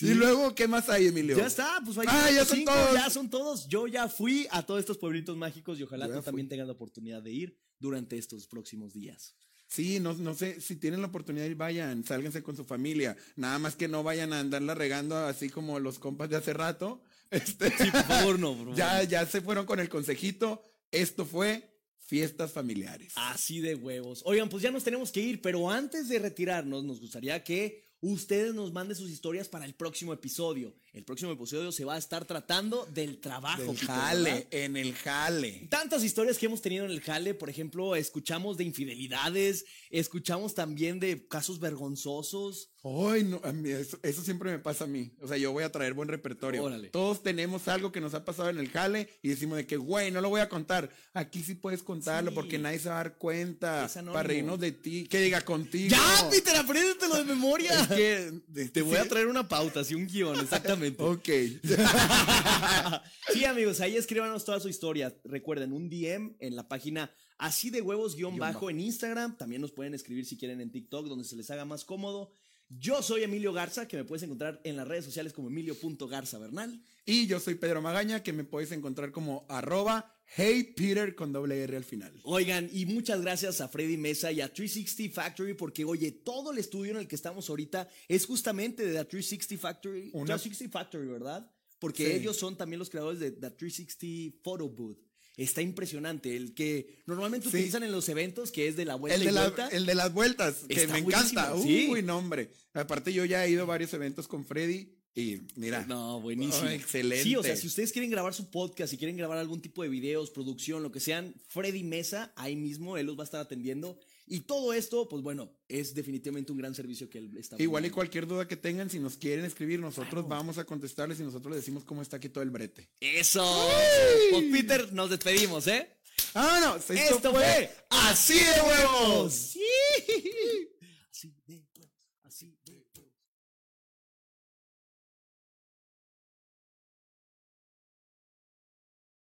Speaker 1: Y luego, ¿qué más hay, Emilio?
Speaker 2: Ya está, pues ahí
Speaker 1: Ah, ya son
Speaker 2: cinco,
Speaker 1: todos.
Speaker 2: ya son todos. Yo ya fui a todos estos pueblitos mágicos y ojalá tú
Speaker 1: fui.
Speaker 2: también tengas la oportunidad de ir durante estos próximos días.
Speaker 1: Sí, no, no sé, si tienen la oportunidad de ir, vayan, sálganse con su familia. Nada más que no vayan a andarla regando así como los compas de hace rato, *laughs* Este,
Speaker 2: Sí, por favor, no, por *laughs* favor.
Speaker 1: ya, ya se fueron con el consejito. Esto fue fiestas familiares.
Speaker 2: Así de huevos. Oigan, pues ya nos tenemos que ir, pero antes de retirarnos, nos gustaría que ustedes nos manden sus historias para el próximo episodio. El próximo episodio se va a estar tratando del trabajo.
Speaker 1: Del jale,
Speaker 2: ¿verdad?
Speaker 1: en el jale.
Speaker 2: Tantas historias que hemos tenido en el jale, por ejemplo, escuchamos de infidelidades, escuchamos también de casos vergonzosos.
Speaker 1: Ay, no, a mí eso, eso siempre me pasa a mí. O sea, yo voy a traer buen repertorio.
Speaker 2: Órale.
Speaker 1: Todos tenemos algo que nos ha pasado en el jale y decimos de que, güey, no lo voy a contar. Aquí sí puedes contarlo
Speaker 2: Sí.
Speaker 1: porque nadie se va a dar cuenta. Para reírnos de ti. Que diga contigo.
Speaker 2: ¡Ya, Peter, apréndetelo de memoria!
Speaker 1: Es que de-
Speaker 2: Te voy a traer una pauta, así un guion, exactamente. *laughs*
Speaker 1: Ok. *laughs*
Speaker 2: sí, amigos, ahí escríbanos toda su historia. Recuerden, un DM en la página así de huevos
Speaker 1: guion
Speaker 2: bajo. en Instagram. También nos pueden escribir si quieren en TikTok, donde se les haga más cómodo. Yo soy Emilio Garza, que me puedes encontrar en las redes sociales como emilio.garza Bernal.
Speaker 1: Y yo soy Pedro Magaña, que me puedes encontrar como arroba hey Peter con doble R al final.
Speaker 2: Oigan, y muchas gracias a Freddy Mesa y a 360 Factory, porque oye, todo el estudio en el que estamos ahorita es justamente de The 360 Factory.
Speaker 1: Una-
Speaker 2: 360 Factory, ¿verdad? Porque
Speaker 1: Sí.
Speaker 2: ellos son también los creadores de The 360 Photo Booth. Está impresionante, el que normalmente
Speaker 1: Sí.
Speaker 2: utilizan en los eventos, que es de la vuelta
Speaker 1: El
Speaker 2: y
Speaker 1: de, la-
Speaker 2: vuelta.
Speaker 1: el de las vueltas, que me encanta.
Speaker 2: buenísimo,
Speaker 1: Uy,
Speaker 2: sí.
Speaker 1: no, hombre. Aparte, yo ya he ido a varios eventos con Freddy y mira.
Speaker 2: No, buenísimo.
Speaker 1: Oh, excelente.
Speaker 2: Sí, o sea, si ustedes quieren grabar su podcast, si quieren grabar algún tipo de videos, producción, lo que sean, Freddy Mesa, ahí mismo, él los va a estar atendiendo. Y todo esto, pues bueno, es definitivamente un gran servicio que él está
Speaker 1: Igual y cualquier duda que tengan, si nos quieren escribir, nosotros
Speaker 2: Claro.
Speaker 1: vamos a contestarles y nosotros les decimos cómo está aquí todo el brete.
Speaker 2: ¡Eso! Pues Peter, nos despedimos, ¿eh?
Speaker 1: ¡Vámonos!
Speaker 2: Esto fue
Speaker 1: Así de huevos.
Speaker 2: Sí. Así de huevos, *laughs* así de